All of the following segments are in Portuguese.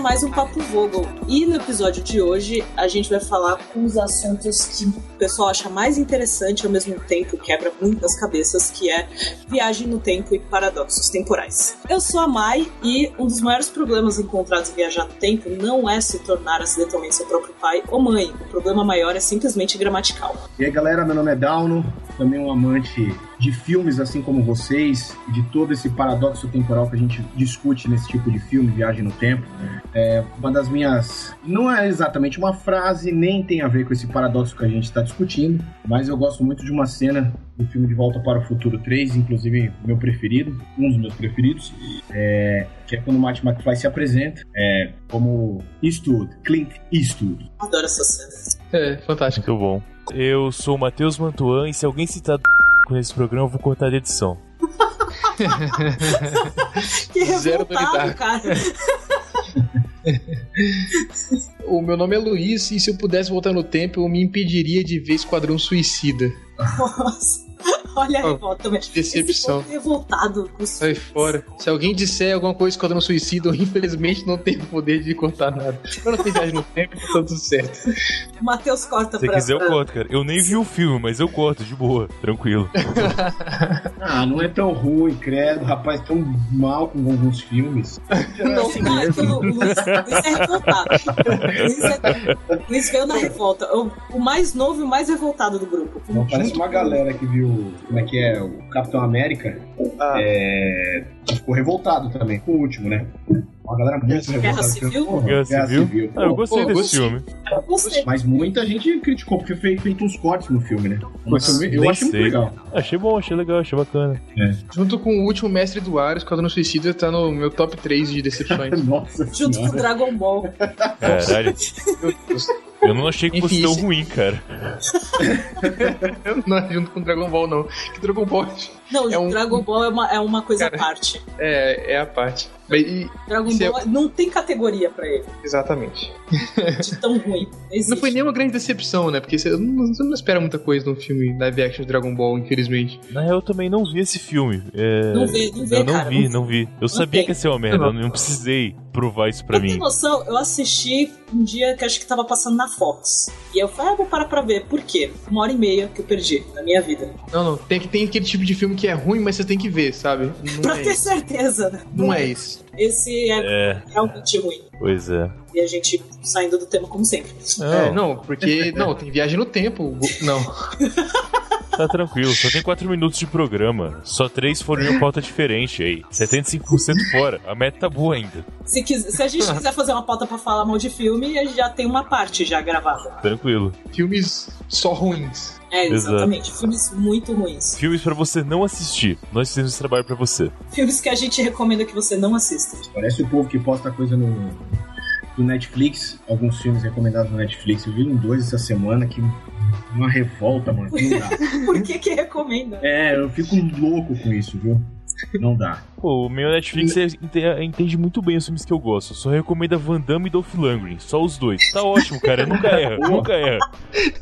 Mais um Papo Vogel. E no episódio de hoje a gente vai falar com os assuntos que o pessoal acha mais interessante ao mesmo tempo quebra muitas cabeças, que é viagem no tempo e paradoxos temporais. Eu sou a Mai e um dos maiores problemas encontrados em viajar no tempo não é se tornar acidentalmente seu próprio pai ou mãe. O problema maior é simplesmente gramatical. E aí galera, meu nome é Dauno, também um amante de filmes assim como vocês, de todo esse paradoxo temporal que a gente discute nesse tipo de filme, Viagem no Tempo. É, uma das minhas. Não é exatamente uma frase, nem tem a ver com esse paradoxo que a gente está discutindo, mas eu gosto muito de uma cena do filme De Volta para o Futuro 3, inclusive meu preferido, um dos meus preferidos, é, que é quando o Marty McFly se apresenta é, como Eastwood, Clint Eastwood. Adoro essa cena. É, fantástico. Muito bom. Eu sou o Matheus Mantuan e se alguém citar nesse programa, eu vou cortar a edição. Que revoltado, cara. O meu nome é Luiz e se eu pudesse voltar no tempo, eu me impediria de ver Esquadrão Suicida. Nossa. Olha a revolta também. decepção. Revoltado. Sai fora. Se alguém disser alguma coisa Esquadrão Suicida, eu infelizmente não tenho o poder de cortar nada. Eu não tenho viagem no tempo, tá tudo certo. O Matheus corta Se pra... quiser, eu corto, cara. Eu nem vi o filme, mas eu corto, de boa, tranquilo. Ah, não é tão ruim, credo, rapaz, tão mal com alguns filmes. Não, assim não, é mesmo. que o Luiz, Luiz é revoltado. Luiz, é, Luiz veio na revolta. O, o mais novo e o mais revoltado do grupo. Não, parece uma galera que viu como é que é o Capitão América. É, ficou revoltado também com o último, né? Uma galera muito Guerra revoltada. Civil? Porra, Guerra Civil? Ah, eu Pô, gostei pô, desse gostei. filme. Gostei. Mas muita gente criticou porque foi feito uns cortes no filme, né? Mas eu, eu achei muito legal. Achei bom, achei legal, achei bacana. Junto com o último Mestre do Ar, Esquadrão Suicida tá no meu top 3 de decepções. Nossa Junto com o senhora. Dragon Ball. Caralho. Meu Deus. Eu não achei que fosse tão ruim, cara. Não é junto com Dragon Ball, não. Que Dragon Ball Não, É um- Dragon Ball é uma, é uma coisa à Cara. parte. é, é a parte. E- Dragon Isso é- Ball não tem categoria pra ele, exatamente. de tão ruim. Existe. Não foi nenhuma grande decepção, né? Porque você não, você não espera muita coisa num filme live action de Dragon Ball, infelizmente. Na real, eu também não vi esse filme. É, Não vê, não vê, Eu não cara. vi, não vi. Eu sabia tem. que ia ser uma merda, Não. eu não precisei provar isso pra ter mim. noção, eu assisti um dia que acho que tava passando na Fox. E eu falei, ah, vou parar pra ver. Por quê? Uma hora e meia que eu perdi na minha vida. Não, não. Tem, que- tem aquele tipo de filme que é ruim, mas você tem que ver, sabe? Não Pra é ter isso. certeza. né? Não é isso. Esse é, É, realmente ruim. pois é. E a gente saindo do tema como sempre. É, não, porque. Não, tem viagem no tempo. Não. Tá tranquilo, só tem 4 minutos de programa. Só 3 foram em uma pauta diferente aí. 75% fora. A meta tá boa ainda. Se, quis- se a gente quiser fazer uma pauta pra falar mal de filme, a gente já tem uma parte já gravada. Tranquilo. Filmes só ruins. É, Exato. exatamente. Filmes muito ruins. Filmes pra você não assistir. Nós fizemos esse trabalho pra você. Filmes que a gente recomenda que você não assista. Parece o povo que posta coisa no, no Netflix, alguns filmes recomendados no Netflix. Eu vi um dois essa semana que uma revolta, mano. Por que que recomenda? É, eu fico louco com isso, viu? Não dá. Pô, o meu Netflix ente- entende muito bem os filmes que eu gosto. Só recomenda Van Damme e Dolph Lundgren. Só os dois. Tá ótimo, cara. Nunca erra. nunca erra.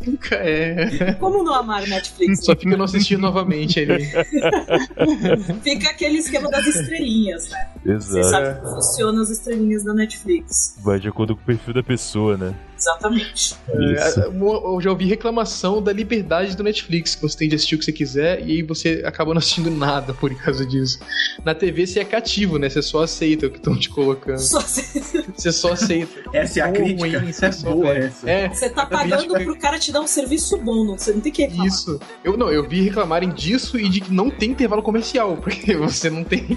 Nunca é. Como não amar Netflix? Só fica não assistindo novamente ali. Fica aquele esquema das estrelinhas, né? Você Exato. sabe como funcionam as estrelinhas da Netflix. Vai de acordo com o perfil da pessoa, né? Exatamente. Isso. É, Eu já ouvi reclamação da liberdade do Netflix, que você tem de assistir o que você quiser e aí você acaba não assistindo nada por causa disso. Na TV você é cativo, né? Você só aceita o que estão te colocando. Só se- Você só aceita. Essa é a crítica. ruim, Essa é você só boa, essa. É, Você tá crítica- pagando pro cara te dar um serviço bom, não, você não tem que reclamar. Isso. Eu não, eu vi reclamarem disso e de que não tem intervalo comercial, porque você não tem.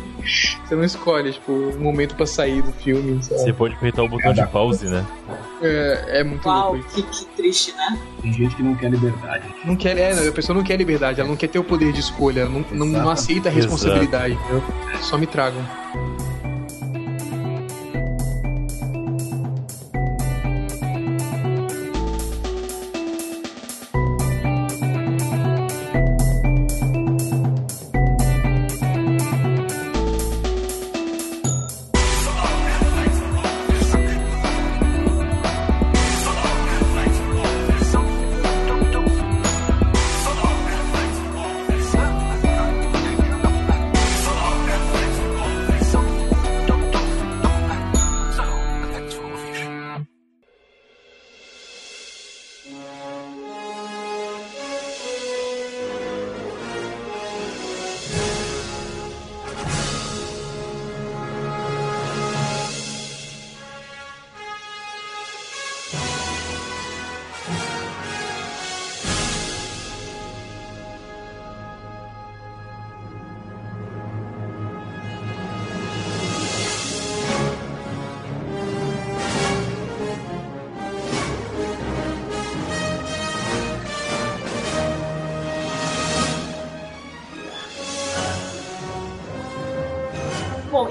Você não escolhe, tipo, um momento pra sair do filme. sabe? Você pode apertar o botão de pause, né? É, é muito Uau, louco que, que triste, né? Tem gente que não quer liberdade. Não quer, é, a pessoa não quer liberdade, ela não quer ter o poder de escolha, ela não, não, aceita a responsabilidade, entendeu? Só me tragam.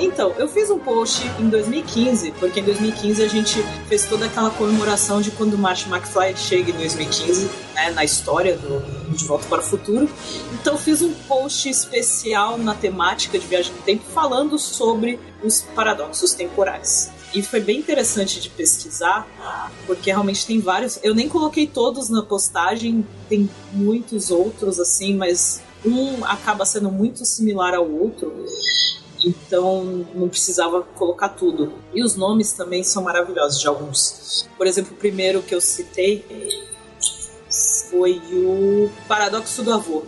Então, eu fiz um post em 2015, porque em 2015 a gente fez toda aquela comemoração de quando o Marty McFly chega em 2015, né, na história do De Volta para o Futuro. Então, eu fiz um post especial na temática de viagem no tempo falando sobre os paradoxos temporais. E foi bem interessante de pesquisar, porque realmente tem vários. Eu nem coloquei todos na postagem, tem muitos outros assim, mas um acaba sendo muito similar ao outro. Então não precisava colocar tudo. E os nomes também são maravilhosos de alguns. Por exemplo, o primeiro que eu citei foi o Paradoxo do Avô.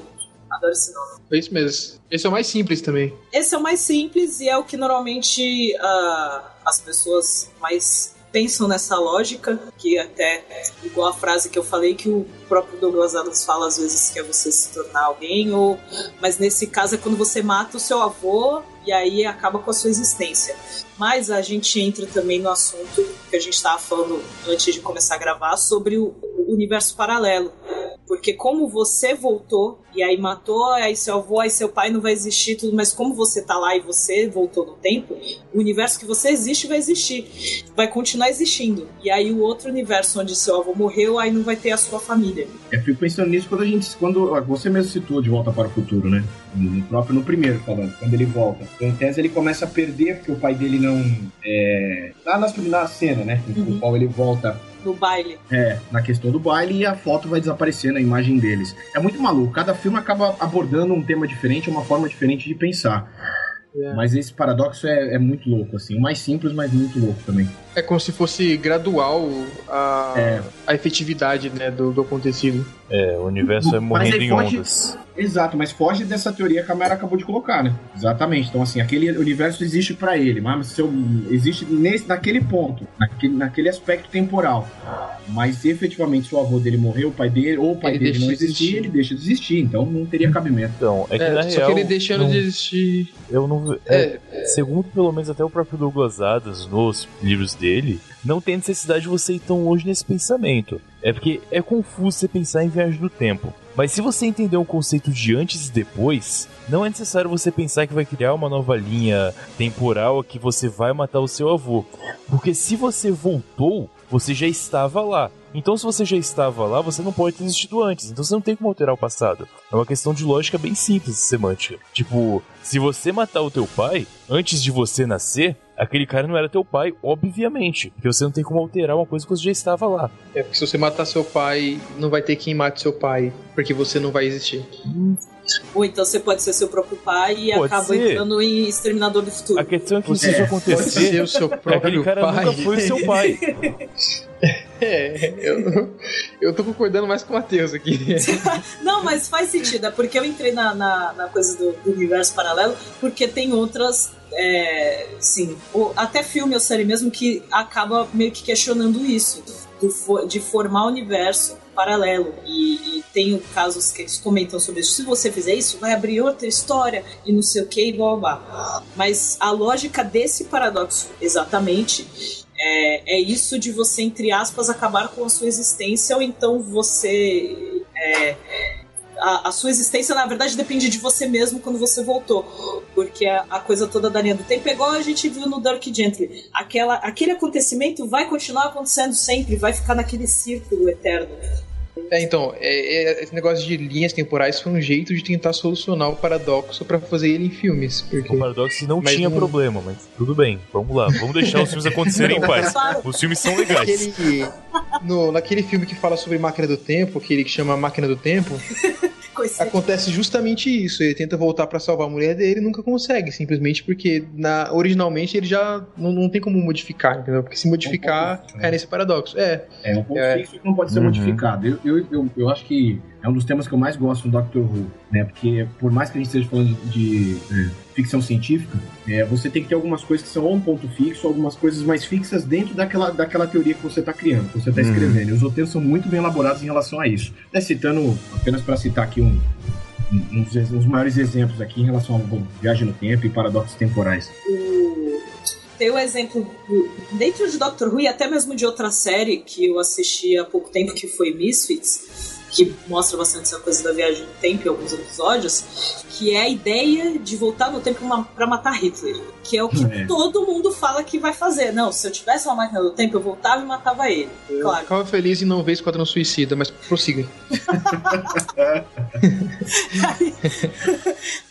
Adoro esse nome. É isso mesmo. Esse é o mais simples também. Esse é o mais simples e é o que normalmente uh, as pessoas mais pensam nessa lógica, que até igual a frase que eu falei que o próprio Douglas Adams fala às vezes que é você se tornar alguém, ou mas nesse caso é quando você mata o seu avô e aí acaba com a sua existência. Mas a gente entra também no assunto que a gente estava falando antes de começar a gravar sobre o universo paralelo. Porque como você voltou e aí matou, aí seu avô, aí seu pai não vai existir tudo, mas como você tá lá e você voltou no tempo, o universo que você existe vai existir, vai continuar existindo. E aí o outro universo onde seu avô morreu, aí não vai ter a sua família. Eu fico pensando nisso quando a gente, quando você mesmo citou de volta para o futuro, né? No próprio, no primeiro falando, quando ele volta. Em tese ele começa a perder porque o pai dele não é... lá na, na cena, né? Uhum. O qual ele volta no baile. É, na questão do baile e a foto vai desaparecer na imagem deles. É muito maluco. Cada filme acaba abordando um tema diferente, uma forma diferente de pensar. É. Mas esse paradoxo é, é, muito louco, assim. O mais simples, mas muito louco também. É como se fosse gradual a, é. a efetividade né, do, do acontecido. É, o universo é morrendo em foge, ondas. Exato, mas foge dessa teoria que a Mara acabou de colocar, né? Exatamente. Então, assim, aquele universo existe para ele, mas seu, existe nesse, naquele ponto, naquele, naquele aspecto temporal. Mas efetivamente, se o avô dele morreu, o pai dele, ou o pai ele dele não existir, ele deixa de existir. Então não teria cabimento. Então, é que é, na só real, que ele deixando não, de existir. Eu não. É, é, segundo pelo menos até o próprio Douglas Adams nos livros dele, não tem necessidade de você ir tão longe nesse pensamento. É porque é confuso você pensar em viagem do tempo. Mas se você entender o conceito de antes e depois, não é necessário você pensar que vai criar uma nova linha temporal que você vai matar o seu avô. Porque se você voltou, você já estava lá. Então, se você já estava lá, você não pode ter existido antes. Então, você não tem como alterar o passado. É uma questão de lógica bem simples, semântica. Tipo, se você matar o teu pai antes de você nascer, aquele cara não era teu pai, obviamente. Porque você não tem como alterar uma coisa que você já estava lá. É, porque se você matar seu pai, não vai ter quem mate seu pai, porque você não vai existir. Ou então você pode ser seu próprio pai e pode acaba ser. entrando em Exterminador do Futuro. A questão é que se isso acontecer, o seu próprio aquele cara pai. nunca foi seu pai. É, eu, eu tô concordando mais com o Matheus aqui. Não, mas faz sentido, é porque eu entrei na, na, na coisa do, do, universo paralelo, porque tem outras. É, sim, até filme ou série mesmo que acaba meio que questionando isso, do, de formar universo paralelo. E, e, tem casos que eles comentam sobre isso. Se você fizer isso, vai abrir outra história e não sei o que e blá blá. Mas a lógica desse paradoxo, exatamente, é, é isso de você, entre aspas, acabar com a sua existência, ou então você. É, a, a, sua existência, na verdade, depende de você mesmo quando você voltou. Porque a, a, coisa toda da linha do tempo é igual a gente viu no Dark Gently. Aquela, aquele acontecimento vai continuar acontecendo sempre, vai ficar naquele círculo eterno. É, então, é, é, esse negócio de linhas temporais foi um jeito de tentar solucionar o paradoxo para fazer ele em filmes. Porque... O paradoxo não mas tinha não... problema, mas tudo bem, vamos lá, vamos deixar os filmes acontecerem em paz. Os filmes são legais. Naquele, no, naquele filme que fala sobre máquina do tempo, aquele que chama Máquina do Tempo. Acontece justamente isso. Ele tenta voltar para salvar a mulher dele e nunca consegue, simplesmente porque na, originalmente ele já não, não tem como modificar, entendeu? Porque se modificar, é, um cai nesse paradoxo. É. É um ponto é. fixo que não pode ser uhum. modificado. Eu, eu, eu, eu, acho que é um dos temas que eu mais gosto do Doctor Who, né? Porque por mais que a gente esteja falando de, é, ficção científica, é, você tem que ter algumas coisas que são ou um ponto fixo, algumas coisas mais fixas dentro daquela, daquela teoria que você está criando, que você está uhum. escrevendo. E os roteiros são muito bem elaborados em relação a isso. Até citando, apenas para citar aqui um, um, uns, uns maiores exemplos aqui em relação ao bom, viagem no tempo e paradoxos temporais. tem o exemplo dentro de Doctor Who e até mesmo de outra série que eu assisti há pouco tempo que foi Misfits que mostra bastante essa coisa da viagem no tempo em alguns episódios, que é a ideia de voltar no tempo para matar Hitler, que é o que é. todo mundo fala que vai fazer. Não, se eu tivesse uma máquina do tempo, eu voltava e matava ele. Eu claro. Ficava feliz em não ver Esquadrão Suicida, mas prossiga. aí,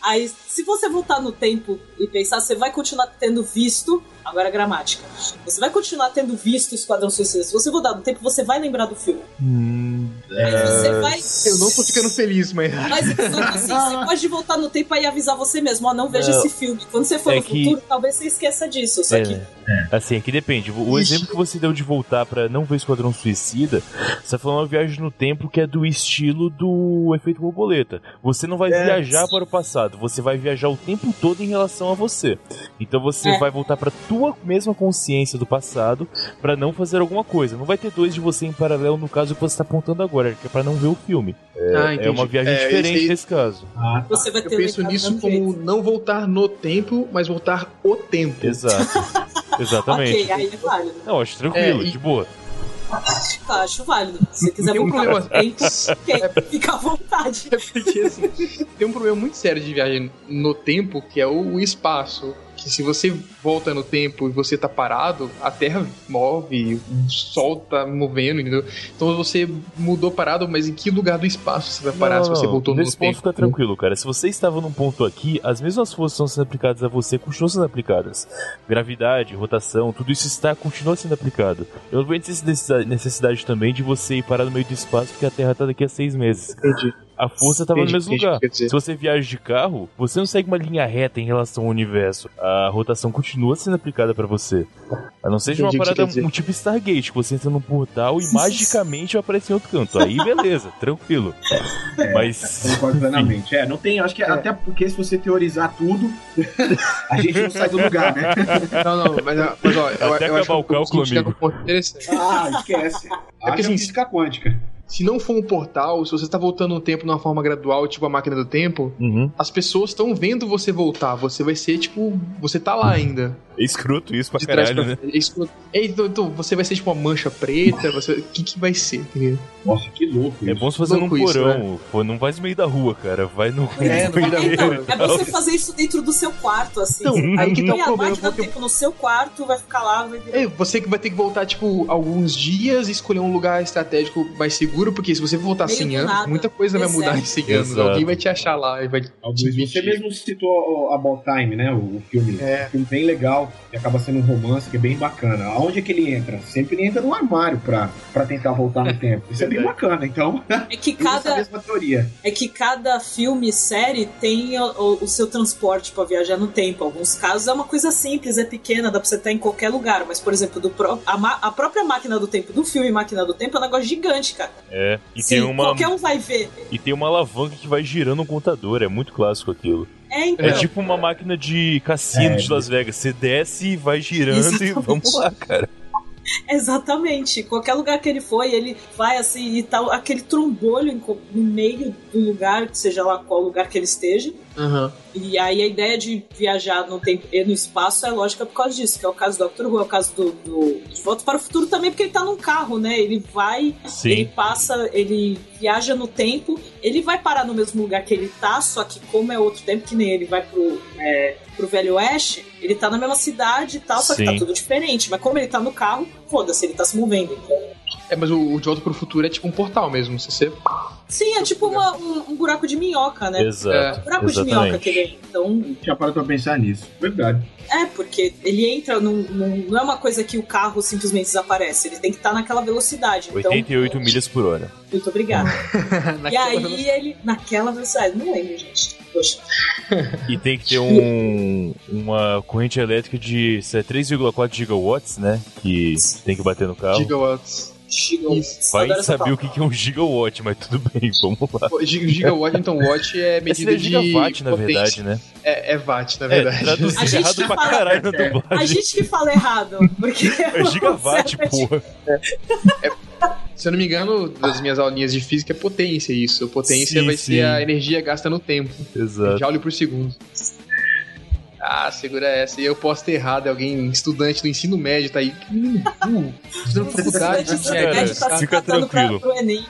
aí, se você voltar no tempo e pensar, você vai continuar tendo visto Agora a gramática. Você vai continuar tendo visto Esquadrão Suicida. Se você voltar no tempo, você vai lembrar do filme. Hum, mas você é. vai. Eu não tô ficando feliz, mas. Mas assim, você pode voltar no tempo e avisar você mesmo: ó, não veja esse filme. Quando você for é no que... futuro, talvez você esqueça disso. Só é, que. É. Assim, é que depende. O Ixi. exemplo que você deu de voltar para não ver Esquadrão Suicida, você tá falando uma viagem no tempo que é do estilo do efeito borboleta. Você não vai é. viajar para o passado, você vai viajar o tempo todo em relação a você. Então você é. vai voltar para tua mesma consciência do passado para não fazer alguma coisa. Não vai ter dois de você em paralelo no caso que você está apontando agora, que é para não ver o filme. É, ah, é uma viagem é, diferente nesse caso. Ah, tá. você vai ter Eu penso nisso como não voltar no tempo, mas voltar o tempo. Exato. Exatamente. ok, aí é válido. Não, acho tranquilo, é, e... de boa. Acho válido. Se você quiser tem um problema... tempo, é, fica à vontade. É porque, assim, tem um problema muito sério de viagem no tempo, que é o espaço que se você volta no tempo e você tá parado, a Terra move, o Sol tá movendo, entendeu? Então você mudou parado, mas em que lugar do espaço você vai parar não, se você voltou no tempo? Nesse ponto fica tranquilo, cara. Se você estava num ponto aqui, as mesmas forças estão sendo aplicadas a você, continuam sendo aplicadas. Gravidade, rotação, tudo isso está continua sendo aplicado. Eu não vejo necessidade também de você ir parar no meio do espaço porque a Terra tá daqui a seis meses. Entendi a força estava no mesmo lugar. Se você viaja de carro, você não segue uma linha reta em relação ao universo. A rotação continua sendo aplicada para você. A não seja uma parada um tipo Stargate, que você entra num portal e magicamente aparece em outro canto. Aí beleza, tranquilo. É, Mas. Concordo plenamente. É, não tem. Acho que é. até porque se você teorizar tudo, a gente não sai do lugar, né? Não, não, mas, mas ó, eu, até eu acabar o cálculo, amigo. Ah, esquece. É porque assim, física quântica se não for um portal, se você está voltando no tempo de uma forma gradual, tipo a máquina do tempo, uhum. as pessoas estão vendo você voltar. Você vai ser, tipo, você tá lá ainda. É escroto isso pra caralho, pra... né? É escroto. É, então, então, você vai ser tipo uma mancha preta, você... o que que vai ser? Nossa, que louco É bom você fazer num porão, isso, né? não vai no meio da rua, cara, vai no... É, no meio da rua. É bom você fazer isso dentro do seu quarto, assim. Então, aí que tá o problema. A máquina tempo no seu quarto, vai ficar lá, vai É, você que vai ter que voltar, tipo, alguns dias e escolher um lugar estratégico mais seguro, porque se você voltar meio 100 anos, muita coisa vai mudar em 100 anos. Exato. Alguém vai te achar lá e vai Você mesmo citou About Time, né, o filme. É. Um filme bem legal, e acaba sendo um romance que é bem bacana. Aonde é que ele entra? Sempre ele entra no armário pra, pra tentar voltar no tempo. Isso é bem bacana, então. É que cada. mesma teoria. É que cada filme e série tem o, o, seu transporte para viajar no tempo. Alguns casos é uma coisa simples, é pequena, dá pra você estar em qualquer lugar. Mas, por exemplo, do pro, a, a própria máquina do tempo do filme Máquina do Tempo é um negócio gigante, cara. É. E Sim, tem uma. Qualquer um vai ver. E tem uma alavanca que vai girando um contador. É muito clássico aquilo. É, então. é tipo uma máquina de cassino é, de Las Vegas. Você desce e vai girando Exatamente. e vamos lá, cara. Exatamente. Qualquer lugar que ele foi, ele vai assim e tal, aquele trombolho no meio do lugar, seja lá qual lugar que ele esteja. Uhum. E aí a ideia de viajar no tempo e no espaço é lógica por causa disso, que é o caso do Doctor Who, é o caso do, do De Volta para o Futuro também, porque ele tá num carro, né? Ele vai, Sim. ele passa, ele viaja no tempo, ele vai parar no mesmo lugar que ele tá, só que como é outro tempo, que nem ele vai pro, é, pro Velho Oeste, ele tá na mesma cidade e tal, só Sim. que tá tudo diferente. Mas como ele tá no carro, foda-se, ele tá se movendo. Então é, mas o, o De Volta pro Futuro é tipo um portal mesmo, se você... Sim, é tipo uma, um, um, buraco de minhoca, né? Exato. É. Um buraco Exatamente. de minhoca que ele Então... Já parou pra pensar nisso. Verdade. É, porque ele entra num, num, Não é uma coisa que o carro simplesmente desaparece. Ele tem que estar tá naquela velocidade. 88 então... milhas por hora. Muito obrigado. e aí ele. Naquela velocidade. Não lembro, gente. Poxa. E tem que ter um, uma corrente elétrica de 3,4 gigawatts, né? Que tem que bater no carro. Gigawatts. Gigawatts. Vai saber o que é um gigawatt, mas tudo bem, vamos lá. Gigawatt, então, watt é medida de gigawatt, na verdade, né? É, é watt, na verdade. É, a gente errado pra fala, caralho na dublagem. A gente que fala errado, porque... É gigawatt, porra. É, é, se eu não me engano, das minhas aulinhas de física é potência isso. Potência sim, vai sim. ser a energia gasta no tempo. Exato. Joule por segundo. Ah, segura essa. E eu posso ter errado, alguém, estudante do ensino médio, tá aí. Uh, faculdade, cara, tá fica tranquilo.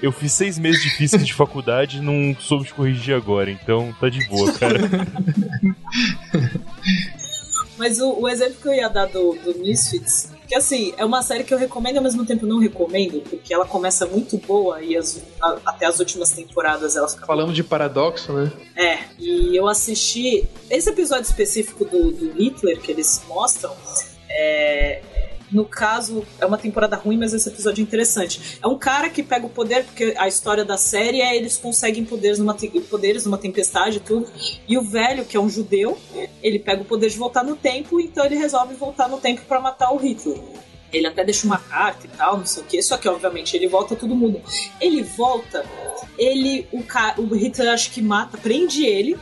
Eu fiz seis meses de física de faculdade e não soube te corrigir agora, então tá de boa, cara. Mas o, o, exemplo que eu ia dar do, do Misfits, que assim, é uma série que eu recomendo e ao mesmo tempo não recomendo, porque ela começa muito boa e as, a, até as últimas temporadas ela fica. Falamos de paradoxo, né? É, e eu assisti. Esse episódio específico do, do Hitler que eles mostram. É, no caso, é uma temporada ruim, mas esse episódio é interessante. É um cara que pega o poder, porque a história da série é eles conseguem poderes numa, poderes numa tempestade e tudo. E o velho, que é um judeu, ele pega o poder de voltar no tempo, então ele resolve voltar no tempo para matar o Hitler. Ele até deixa uma carta e tal, não sei o que. Só que, obviamente, ele volta, todo mundo. Ele volta, ele, o, o Hitler acho que mata, prende ele,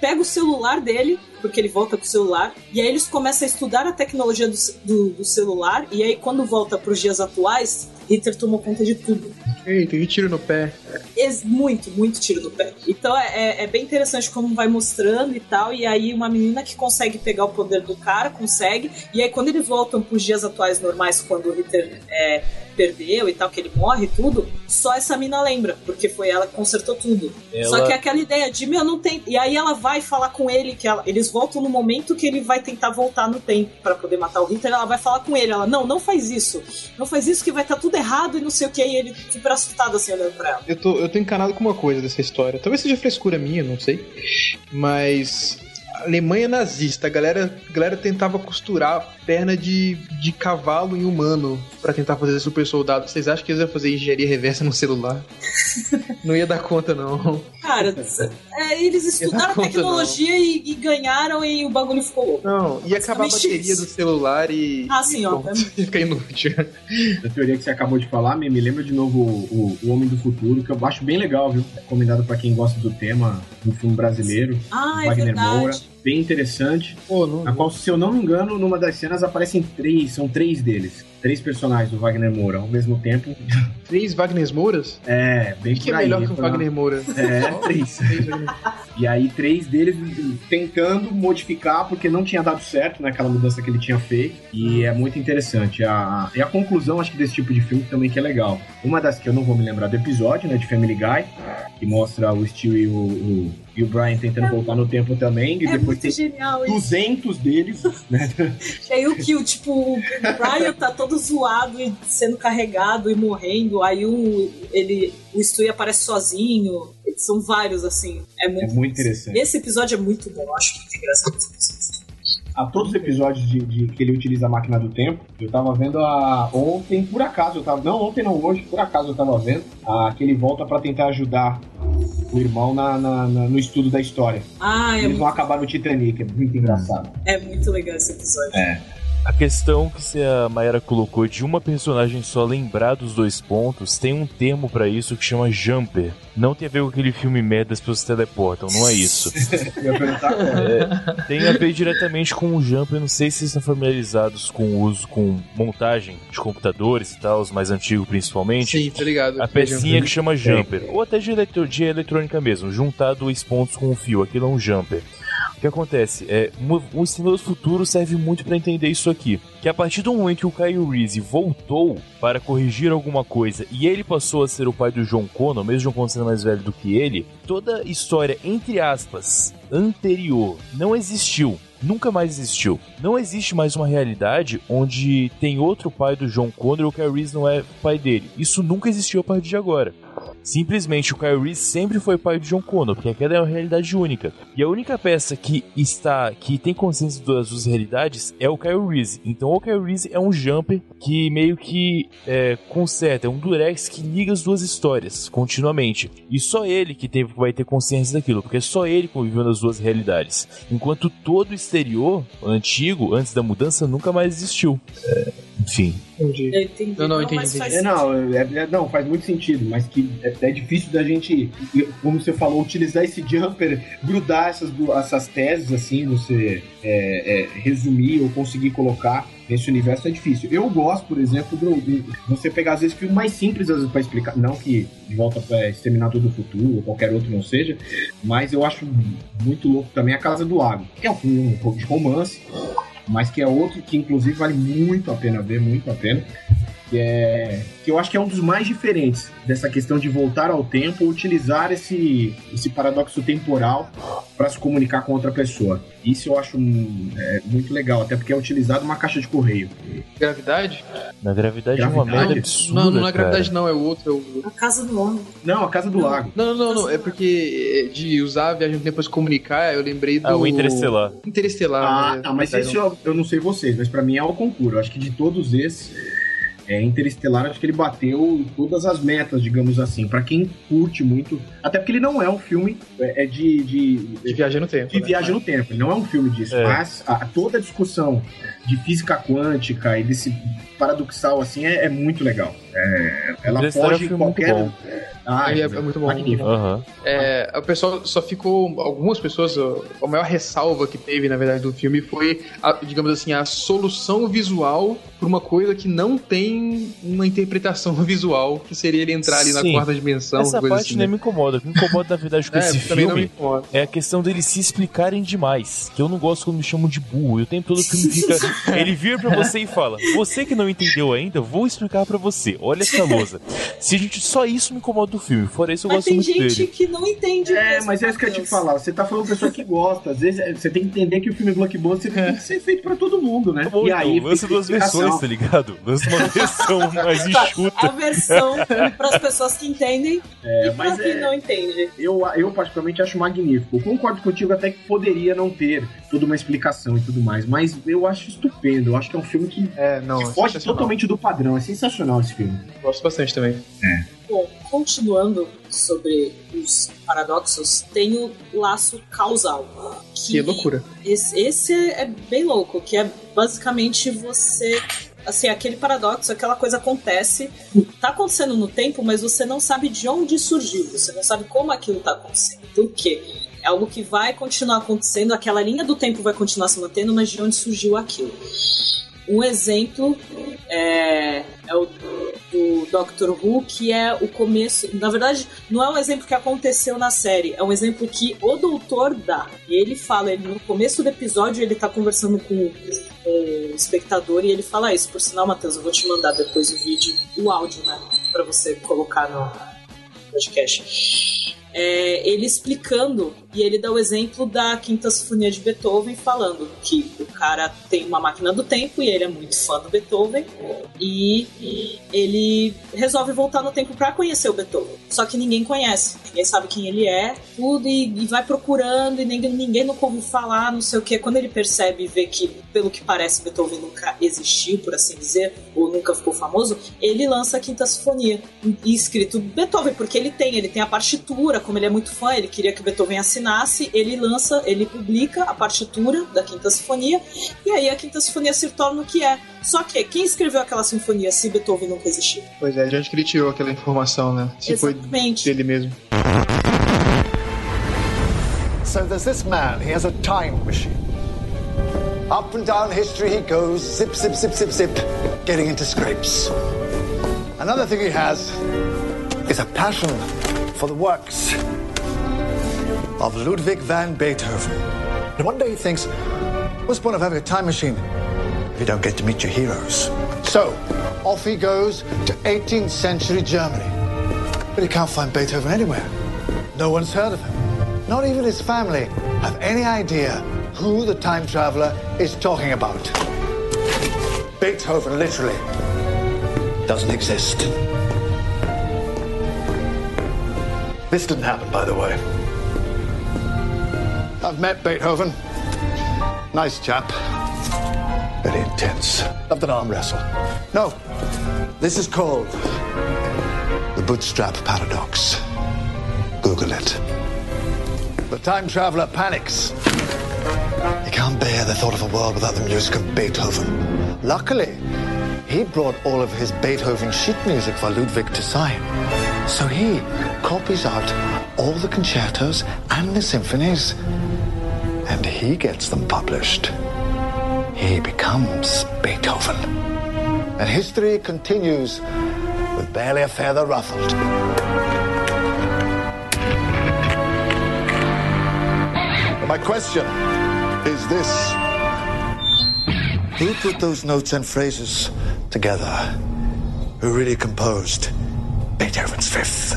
pega o celular dele, porque ele volta com o celular, e aí eles começam a estudar a tecnologia do, do, do celular, e aí quando volta para os dias atuais, Hitler tomou conta de tudo. Ei, tem tiro no pé. É, muito, muito tiro no pé. Então é, é, é, bem interessante como vai mostrando e tal. E aí uma menina que consegue pegar o poder do cara, consegue. E aí quando eles voltam pros dias atuais normais, quando o Hitler é, perdeu e tal, que ele morre e tudo, só essa mina lembra, porque foi ela que consertou tudo. Ela... Só que é aquela ideia de, meu, não tem. E aí ela vai falar com ele, que ela... eles voltam no momento que ele vai tentar voltar no tempo para poder matar o Hitler. Ela vai falar com ele, ela, não, não faz isso. Não faz isso que vai estar tá tudo errado e não sei o que. E ele super assustado assim olhando pra ela. Eu tô, eu tô encanado com uma coisa dessa história. Talvez seja frescura minha, não sei. Mas Alemanha nazista, a galera, a galera tentava costurar perna de, de cavalo em humano para tentar fazer super soldado. Vocês acham que eles iam fazer engenharia reversa no celular? não ia dar conta, não. Cara, é, eles estudaram a tecnologia e, e, ganharam e o bagulho ficou louco. Não, ia acabar a bateria isso. do celular e. Ah, sim, ó. Fica inútil. A teoria que você acabou de falar me, me lembra de novo o, o, Homem do Futuro, que eu acho bem legal, viu? Recomendado para quem gosta do tema do filme brasileiro. Ah, é Wagner verdade. Moura bem interessante. Pô, não, a qual, se eu não me engano, numa das cenas aparecem três, são três deles três personagens do Wagner Moura ao mesmo tempo. Três Wagner Mouras? É, bem O que, é melhor que o pra... Wagner Moura? É, três. e aí, três deles tentando modificar, porque não tinha dado certo naquela mudança que ele tinha feito. E é muito interessante. A, e a conclusão, acho que desse tipo de filme também que é legal. Uma das que eu não vou me lembrar do episódio, né, de Family Guy, que mostra o Steve e o, o e o Brian tentando é, voltar no tempo também, e é depois tem genial, 200 deles, né? E aí o Kill, tipo, o Brian tá todo zoado e sendo carregado e morrendo, aí o, ele, o Stewie aparece sozinho, são vários, assim, é muito, é muito interessante. Esse episódio é muito bom, eu acho muito engraçado esse episódio a todos os episódios de, de, que ele utiliza a máquina do tempo. Eu tava vendo a ontem, por acaso, eu tava. Não, ontem não, hoje, por acaso eu tava vendo a, que ele volta para tentar ajudar o irmão na, na, na, no estudo da história. Ah, é Eles muito... vão acabar no Titanic, é muito engraçado. É muito legal esse episódio. É. A questão que a Mayara colocou de uma personagem só lembrar dos dois pontos, tem um termo para isso que chama jumper. Não tem a ver com aquele filme merda as pessoas se teleportam, não é isso. é, tem a ver diretamente com o jumper, não sei se vocês estão familiarizados com o uso, com montagem de computadores e tal, os mais antigos principalmente. Sim, tá ligado. A pecinha que chama jumper, ou até de, eletro, de eletrônica mesmo, juntar dois pontos com um fio, aquilo é um jumper. Que acontece? É, o Exterminador Futuro serve muito para entender isso aqui. Que a partir do momento que o Kyle Reese voltou para corrigir alguma coisa e ele passou a ser o pai do John Connor, mesmo John Connor sendo mais velho do que ele, toda história, entre aspas, anterior não existiu nunca mais existiu. Não existe mais uma realidade onde tem outro pai do John Connor e o Kyle Reese não é pai dele. Isso nunca existiu a partir de agora. Simplesmente o Reese sempre foi pai de John Connor, porque aquela é uma realidade única. E a única peça que está, que tem consciência das duas realidades é o Reese. Então o Reese é um jumper que meio que é, conserta, é um durex que liga as duas histórias continuamente. E só ele que tem, vai ter consciência daquilo, porque só ele conviveu nas duas realidades. Enquanto todo o exterior, antigo, antes da mudança, nunca mais existiu. É, Sim. Entendi. Eu entendi. Não, não, Não, entendi, entendi. faz É, não, é- é- não, faz muito sentido, mas que é, é difícil da gente, como você falou, utilizar esse jumper, grudar essas, essas teses, assim, você é, é, resumir ou conseguir colocar nesse universo é difícil. Eu gosto, por exemplo, do, de você pegar às vezes filmes mais simples pra explicar, não que de volta para Exterminador do Futuro ou qualquer outro não seja, mas eu acho muito louco também A Casa do Lago, que é um filme um pouco de romance, mas que é outro que inclusive vale muito a pena ver, muito a pena. Que, é, que eu acho que é um dos mais diferentes dessa questão de voltar ao tempo ou utilizar esse, esse paradoxo temporal para se comunicar com outra pessoa. Isso eu acho hum, é, muito legal, até porque é utilizado uma caixa de correio. Gravidade? Na gravidade, é uma Gravidade? merda absurda. não, não é cara. gravidade, não, é o outro. É o... A casa do homem. Não, a Casa do Lago. Não, não, não, não, é porque é, de usar a viagem no tempo pra se comunicar, eu lembrei do. Ah, o Interestelar. Interestelar. Ah, né? ah, mas esse eu, eu não sei vocês, mas pra mim é o concurso. Eu acho que de todos esses, é, Interestelar, acho que ele bateu todas as metas, digamos assim. Pra quem curte muito. Até porque ele não é um filme é, é de, de, De viagem no tempo. de né? viagem no tempo. Ele não é um filme disso. É. Mas a- toda a discussão de física quântica e desse paradoxal assim é, é muito legal. É, ela Interestelar é um qualquer. Ah, Ele é, é muito bom. Aham. É, o pessoal só ficou. Algumas pessoas. A maior ressalva que teve, na verdade, do filme foi, a- digamos assim, a solução visual por uma coisa que não tem uma interpretação visual, que seria ele entrar ali na Sim. quarta dimensão. Essa coisa parte assim, nem né? me incomoda. O que me incomoda, na verdade, com É, esse me filme é a questão deles se explicarem demais. Que eu não gosto quando me chamam de burro. E o tempo todo o filme fica. Ele vira pra você e fala: Você que não entendeu ainda, vou explicar pra você. Olha essa lousa. Se a gente. Só isso me incomoda do filme. Fora isso, eu Mas gosto tem muito gente dele. que não entende. É, mesmo, mas é isso que eu ia te falar. Você tá falando pessoa que gosta. Às vezes é, você tem que entender que o filme blockbuster tem que ser feito pra todo mundo, né? Tá bom, e aí então, lança fica duas versões, tá ligado? Lança uma versão mais A enxuta. versão pras pessoas que entendem É, e pra mas quem é- não entende. Eu, eu particularmente acho magnífico. Concordo contigo até que poderia não ter toda uma explicação e tudo mais, mas eu acho estupendo. Eu acho que é um filme que, É, não. que é foge totalmente do padrão. É sensacional esse filme. Gosto bastante também. Bom, continuando sobre os paradoxos, tem o laço causal. Que loucura. Esse, esse é é bem louco, que é basicamente você. Assim, aquele paradoxo, aquela coisa acontece, tá acontecendo no tempo, mas você não sabe de onde surgiu, você não sabe como aquilo tá acontecendo. Por quê? É algo que vai continuar acontecendo, aquela linha do tempo vai continuar se mantendo, mas de onde surgiu aquilo. Um exemplo é, é o do Doctor Who, que é o começo. Na verdade, não é um exemplo que aconteceu na série, é um exemplo que o doutor dá. E ele fala, ele, no começo do episódio, ele tá conversando com o espectador e ele fala isso. Por sinal, Matheus, eu vou te mandar depois o vídeo, o áudio, né? Pra você colocar no podcast. É, ele explicando, e ele dá o exemplo da Quinta Sinfonia de Beethoven, falando que o cara tem uma máquina do tempo e ele é muito fã do Beethoven, e ele resolve voltar no tempo para conhecer o Beethoven. Só que ninguém conhece, ninguém sabe quem ele é, tudo, e, e vai procurando, e ninguém, ninguém nunca ouviu falar, não sei o que. Quando ele percebe e vê que, pelo que parece, Beethoven nunca existiu, por assim dizer, ou nunca ficou famoso, ele lança a Quinta Sinfonia, escrito Beethoven, porque ele tem, ele tem a partitura, como ele é muito fã, ele queria que Beethoven assinasse, ele lança, ele publica a partitura da Quinta Sinfonia, e aí a Quinta Sinfonia se torna o que é. Só que quem escreveu aquela sinfonia se Beethoven nunca existiu? Pois é, de onde que ele tirou aquela informação, né? Se Exatamente. foi dele mesmo. So there's this man, he has a time machine. Up and down history he goes, zip, zip, zip, zip, zip, getting into scrapes. Another thing he has is a passion for the works of Ludwig van Beethoven. And one day he thinks, what's the point of having a time machine if you don't get to meet your heroes? So, off he goes to 18th century Germany. But he can't find Beethoven anywhere. No one's heard of him. Not even his family have any idea who the time traveler is talking about. Beethoven literally doesn't exist. This didn't happen, by the way. I've met Beethoven. Nice chap. Very intense. Loved an arm wrestle. No, this is called the bootstrap paradox. Google it. The time traveler panics. He can't bear the thought of a world without the music of Beethoven. Luckily, he brought all of his Beethoven sheet music for Ludwig to sign. So he copies out all the concertos and the symphonies, and he gets them published. He becomes Beethoven. And history continues with barely a feather ruffled. My question is this Who put those notes and phrases together? Who really composed Beethoven's Fifth?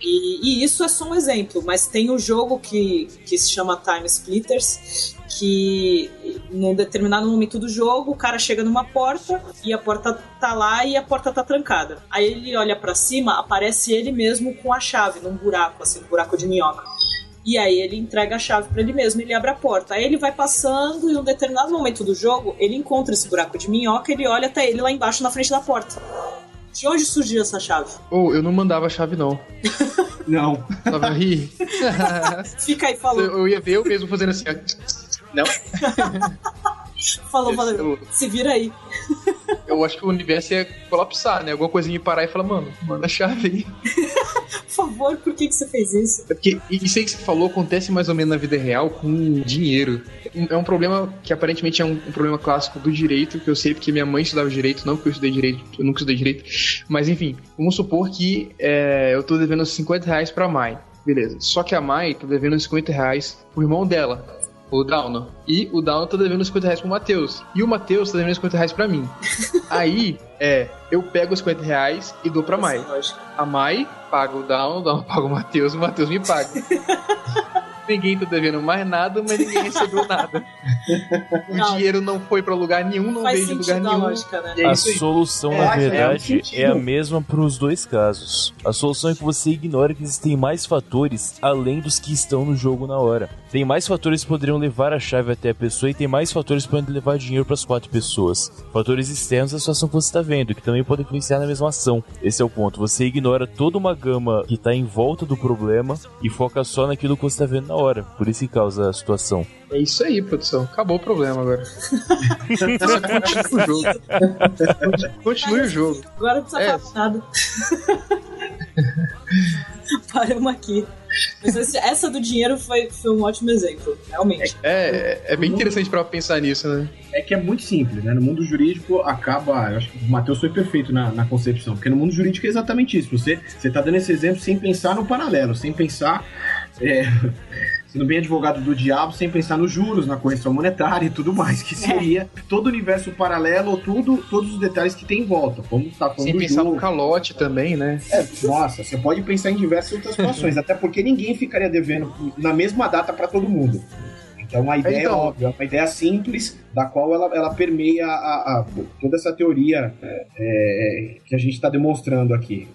E, e, isso é só um exemplo, mas tem um jogo que, que se chama Time Splitters, que num determinado momento do jogo o cara chega numa porta e a porta tá lá e a porta tá trancada. Aí ele olha para cima, aparece ele mesmo com a chave num buraco, assim, um buraco de minhoca. E aí ele entrega a chave para ele mesmo, ele abre a porta. Aí ele vai passando e em um determinado momento do jogo, ele encontra esse buraco de minhoca, ele olha até ele lá embaixo na frente da porta. De onde surgiu essa chave? Oh, eu não mandava a chave não. não. Tava rir. Fica aí falando. Eu, eu ia ver eu mesmo fazendo assim. Não. Falou, valeu. Se vira aí. Eu acho que o universo ia colapsar, né? Alguma coisa me parar e falar, mano, manda a chave aí. por favor, por que, que você fez isso? É porque isso aí que você falou acontece mais ou menos na vida real com dinheiro. É um problema que aparentemente é um, um problema clássico do direito, que eu sei porque minha mãe estudava direito, não que eu estudei direito, eu nunca estudei direito. Mas enfim, vamos supor que é, eu tô devendo 50 reais pra Mai. Beleza. Só que a Mai tá devendo 50 reais pro irmão dela o Dauno. E o Dauno tá devendo 50 reais pro Matheus. E o Matheus tá devendo 50 reais pra mim. Aí, é, eu pego os 50 reais e dou pra Mai. A Mai paga o Dauno, o Dauno paga o Matheus, o Matheus me paga. ninguém tá devendo mais nada, mas ninguém recebeu nada. o não. dinheiro não foi para lugar nenhum, não veio de lugar nenhum. Lógica, né? É a solução, é, na verdade, é, é a mesma para os dois casos. A solução é que você ignora que existem mais fatores além dos que estão no jogo na hora. Tem mais fatores que poderiam levar a chave até a pessoa e tem mais fatores que podem levar dinheiro para as quatro pessoas. Fatores externos à situação que você está vendo, que também podem influenciar na mesma ação. Esse é o ponto. Você ignora toda uma gama que está em volta do problema e foca só naquilo que você está vendo na hora. Por isso que causa a situação. É isso aí, produção. Acabou o problema agora. Continue o jogo. Continue o jogo. Agora precisa é. Paramos aqui. Mas essa do dinheiro foi, foi um ótimo exemplo, realmente. É, é, é bem interessante para pensar nisso, né? É que é muito simples, né? No mundo jurídico acaba. Eu acho que o Matheus foi perfeito na, na concepção, porque no mundo jurídico é exatamente isso. Você, você tá dando esse exemplo sem pensar no paralelo, sem pensar. É, sendo bem advogado do diabo, sem pensar nos juros, na correção monetária e tudo mais, que seria é. todo o universo paralelo, tudo, todos os detalhes que tem em volta. Como tá falando Sem pensar no calote também, né? É, nossa, você pode pensar em diversas outras situações, até porque ninguém ficaria devendo na mesma data para todo mundo. Então, uma ideia então, óbvia, uma ideia simples, da qual ela, ela permeia a, a toda essa teoria é, é que a gente está demonstrando aqui.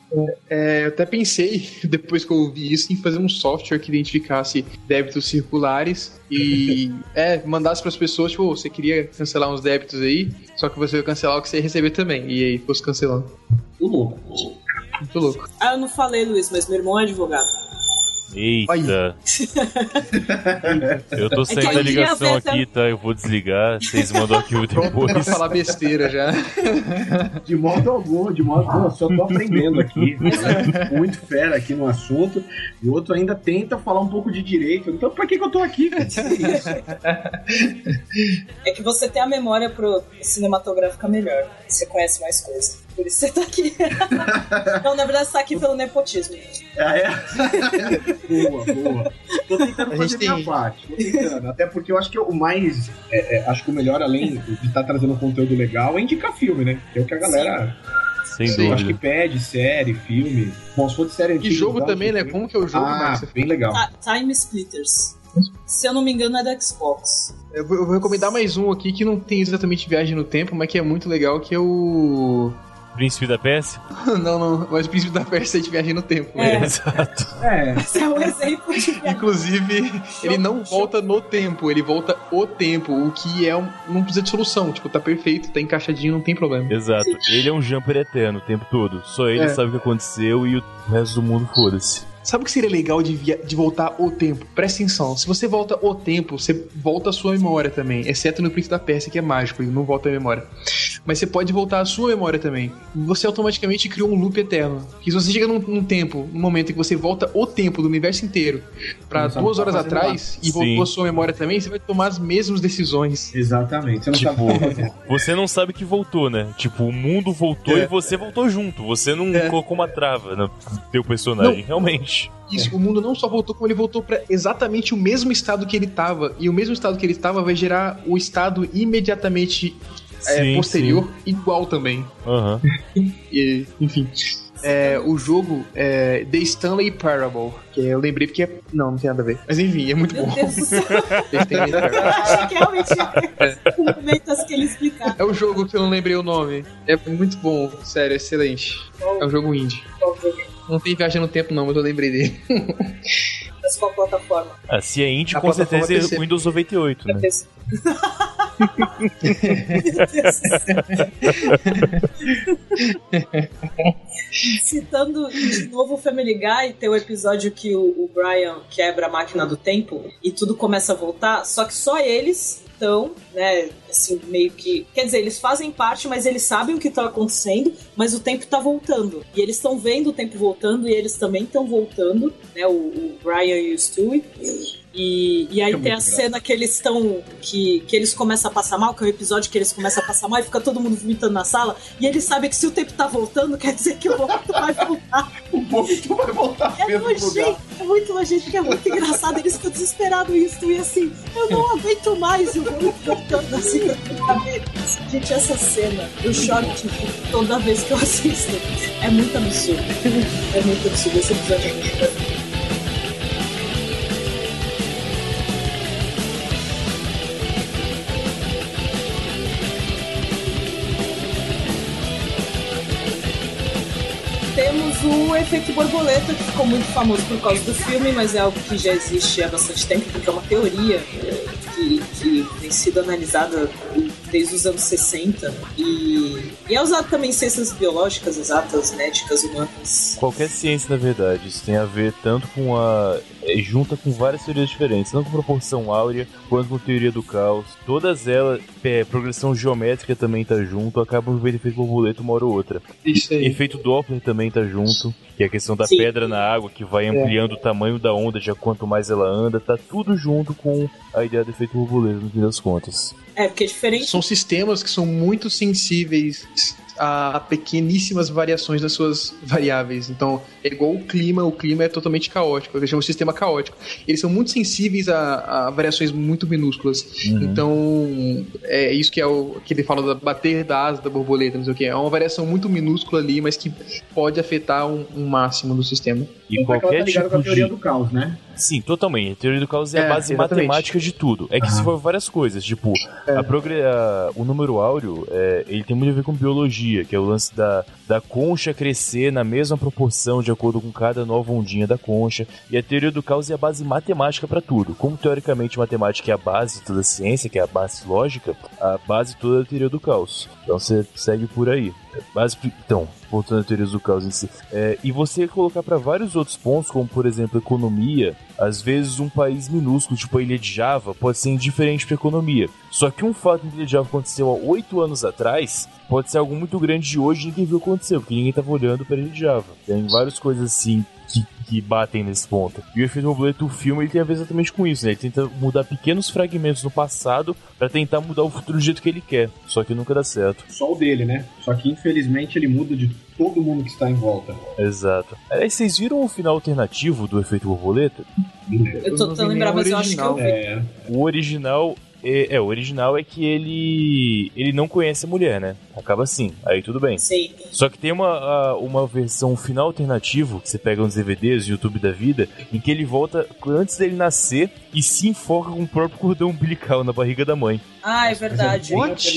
É, eu até pensei, depois que eu ouvi isso, em fazer um software que identificasse débitos circulares e é, mandasse para as pessoas, tipo, você queria cancelar uns débitos aí, só que você ia cancelar o que você ia receber também, e aí fosse cancelando. Muito louco. Muito louco. Ah, eu não falei, Luiz, mas meu irmão é advogado. Eita. eu tô saindo da ligação aqui, tá? Eu vou desligar. Vocês mandam aqui o depois. Pra falar besteira já. De modo algum, de modo algum. Só tô aprendendo aqui. Muito fera aqui no assunto. E o outro ainda tenta falar um pouco de direito. Então, pra que, que eu tô aqui, cara? É que você tem a memória pro cinematográfica melhor. Você conhece mais coisas. Por isso você tá aqui. Não, na verdade, você tá aqui pelo nepotismo. Ah, é? boa, boa. Tô tentando fazer tem... minha parte. Tô tentando. Até porque eu acho que o mais. É, é, acho que o melhor, além de estar tá trazendo um conteúdo legal, é indicar filme, né? Que é o que a galera. Sem Sim, dúvida. Acho que pede série, filme. Bom, se for de série E jogo também, né? Como que é o jogo? Ah, bem legal. Time Splitters. Se eu não me engano, é da Xbox. Eu vou, eu vou recomendar mais um aqui que não tem exatamente viagem no tempo, mas que é muito legal, que é o Príncipe da Pérsia? não, não, mas o Príncipe da Pérsia a gente viaja no tempo. É, né? exato. É. Esse é um exemplo de Inclusive, ele não volta no tempo, ele volta o tempo, o que é um, não precisa de solução. Tipo, tá perfeito, tá encaixadinho, não tem problema. Exato. Ele é um jumper eterno o tempo todo. Só ele é. sabe o que aconteceu e o resto do mundo foda-se. Sabe o que seria legal de, via... de voltar o tempo? Presta atenção. Se você volta o tempo, você volta a sua memória também. Exceto no Príncipe da Pérsia, que é mágico, ele não volta a memória. Mas você pode voltar a sua memória também. Você automaticamente criou um loop eterno. Que se você chega num, num tempo, num momento em que você volta o tempo do universo inteiro para duas horas atrás e voltou a sua memória também, você vai tomar as mesmas decisões. Exatamente. Você não tipo, sabe você não sabe que voltou, né? Tipo, o mundo voltou é. e você voltou junto. Você não é. colocou uma trava no teu personagem, não. realmente. Isso, o mundo não só voltou, como ele voltou para exatamente o mesmo estado que ele estava. E o mesmo estado que ele estava vai gerar o estado imediatamente é, posterior sim. igual também. Uhum. e, enfim. É, o jogo é The Stanley Parable, que eu lembrei porque é... Não, não tem nada a ver. Mas enfim, é muito Meu bom. Deus do céu. eu acho que realmente é que ele explicar. É o jogo que eu não lembrei o nome. É muito bom, sério, excelente. É um jogo indie. Não tem viagem no tempo não, mas eu lembrei dele. Mas qual plataforma? Ah, se é indie, a com certeza é o Windows 98, né? Citando de novo o Family Guy, tem o um episódio que o, o Brian quebra a máquina do tempo e tudo começa a voltar, só que só eles estão, né, assim, meio que. Quer dizer, eles fazem parte, mas eles sabem o que está acontecendo, mas o tempo está voltando. E eles estão vendo o tempo voltando e eles também estão voltando, né? O, o Brian e o Stewie. E, e aí é tem a cena que eles estão. Que, que eles começam a passar mal, que é o episódio que eles começam a passar mal e fica todo mundo vomitando na sala. E eles sabem que se o tempo tá voltando, quer dizer que o vômito vai voltar. o vômito vai voltar. É nojento, é muito nojento, porque é muito engraçado. Eles ficam desesperados isso. E assim, eu não aguento mais o vômito voltando assim Gente, essa cena, eu choro tipo, toda vez que eu assisto. É muito absurdo. É muito absurdo. Esse episódio é muito absurdo. O efeito borboleta, que ficou muito famoso por causa do filme, mas é algo que já existe há bastante tempo, porque é uma teoria que, que tem sido analisada desde os anos 60 e, e é usado também em ciências biológicas, exatas, médicas, humanas. Qualquer ciência, na verdade, isso tem a ver tanto com a. É, junta com várias teorias diferentes, tanto com proporção áurea quanto com teoria do caos. Todas elas, é, progressão geométrica também tá junto, acabam vendo efeito borboleta uma hora ou outra. Isso aí. Efeito Doppler também tá junto, que é a questão da Sim. pedra na água que vai é. ampliando é. o tamanho da onda de quanto mais ela anda, tá tudo junto com a ideia do efeito borboleta no fim das contas. É, porque é diferente. São sistemas que são muito sensíveis a, pequeníssimas variações das suas variáveis. Então, é igual o clima, o clima é totalmente caótico, eu chamo um sistema caótico. Eles são muito sensíveis a, a variações muito minúsculas. Uhum. Então, é isso que é o que ele fala da bater da asa da borboleta, não sei o que. É uma variação muito minúscula ali, mas que pode afetar um, um máximo do sistema. E então, qualquer tá tipo com a teoria de... do caos, né? Sim, totalmente. A teoria do caos é, é a base exatamente. matemática de tudo. É que uhum. se for várias coisas, tipo, é. a progre... A, o número áureo, é, ele tem muito a ver com biologia, que é o lance da, da concha crescer na mesma proporção de acordo com cada nova ondinha da concha. E a teoria do caos é a base matemática para tudo. Como teoricamente matemática é a base de toda a ciência, que é a base lógica, a base toda é a teoria do caos. Então você segue por aí. Mas, então, voltando à teoria do caos em si. É, e você colocar para vários outros pontos, como por exemplo economia, às vezes um país minúsculo, tipo a ilha de Java, pode ser indiferente para economia. Só que um fato que a ilha de Java aconteceu há oito anos atrás pode ser algo muito grande de hoje e ninguém viu acontecer, porque ninguém estava olhando para a ilha de Java. Tem várias coisas assim que, que batem nesse ponto. E o efeito borboleta, o filme, ele tem a ver exatamente com isso, né? Ele tenta mudar pequenos fragmentos no passado para tentar mudar o futuro do jeito que ele quer. Só que nunca dá certo. Só o dele, né? Só que infelizmente ele muda de todo mundo que está em volta. Exato. Aí vocês viram o final alternativo do efeito borboleta? Eu tô tentando lembrar, mas eu acho que eu vi. É... O original é, o original é que ele ele não conhece a mulher, né? Acaba assim, aí tudo bem. Sim. Só que tem uma, uma versão final alternativo que você pega nos DVDs, YouTube da vida, em que ele volta antes dele nascer e se enfoca com o próprio cordão umbilical na barriga da mãe. Ah, é verdade. What?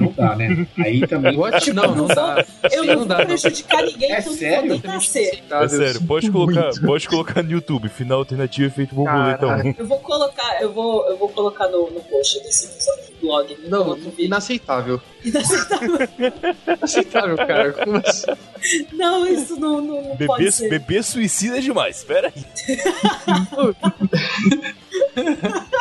Não dá, né? Aí também. What? Não, não dá. Eu não, vou prejudicar ninguém, é então sério? não vou nascer. É sério, pode colocar, pode colocar no YouTube, final alternativo efeito borboleta 1. Eu vou colocar, eu vou, eu vou colocar no, no post desse episódio do blog. Não, inaceitável. Inaceitável. inaceitável, cara. Como assim? Não, isso não, não, não bebê, pode ser. Bebê suicida é demais, espera aí.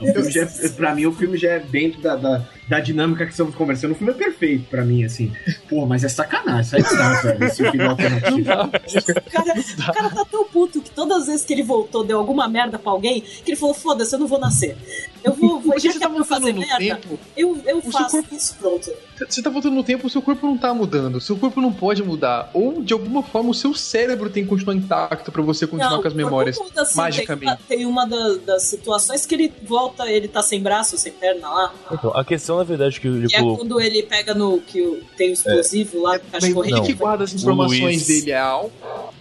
O filme já, é, pra mim, o filme já é dentro da, da, da dinâmica que estamos conversando. O filme é perfeito pra mim, assim. Pô, mas é sacanagem, sai de velho, esse filme alternativo. O cara, o cara tá tão puto que todas as vezes que ele voltou deu alguma merda pra alguém, que ele falou, foda-se, eu não vou nascer. Eu vou, vou já que é pra fazer merda, tempo, eu, eu faço corpo, isso, pronto. Você tá voltando no tempo, o seu corpo não tá mudando. O seu corpo não pode mudar. Ou, de alguma forma, o seu cérebro tem que continuar intacto pra você continuar não, com as memórias muda, assim, magicamente. Tem uma, tem uma das situações que ele volta, ele tá sem braço, sem perna lá. Então, a questão, na verdade, que ele é quando ele pega no. que tem o explosivo é. lá, o cachorro. Ele que guarda as informações Luiz, dele é algo.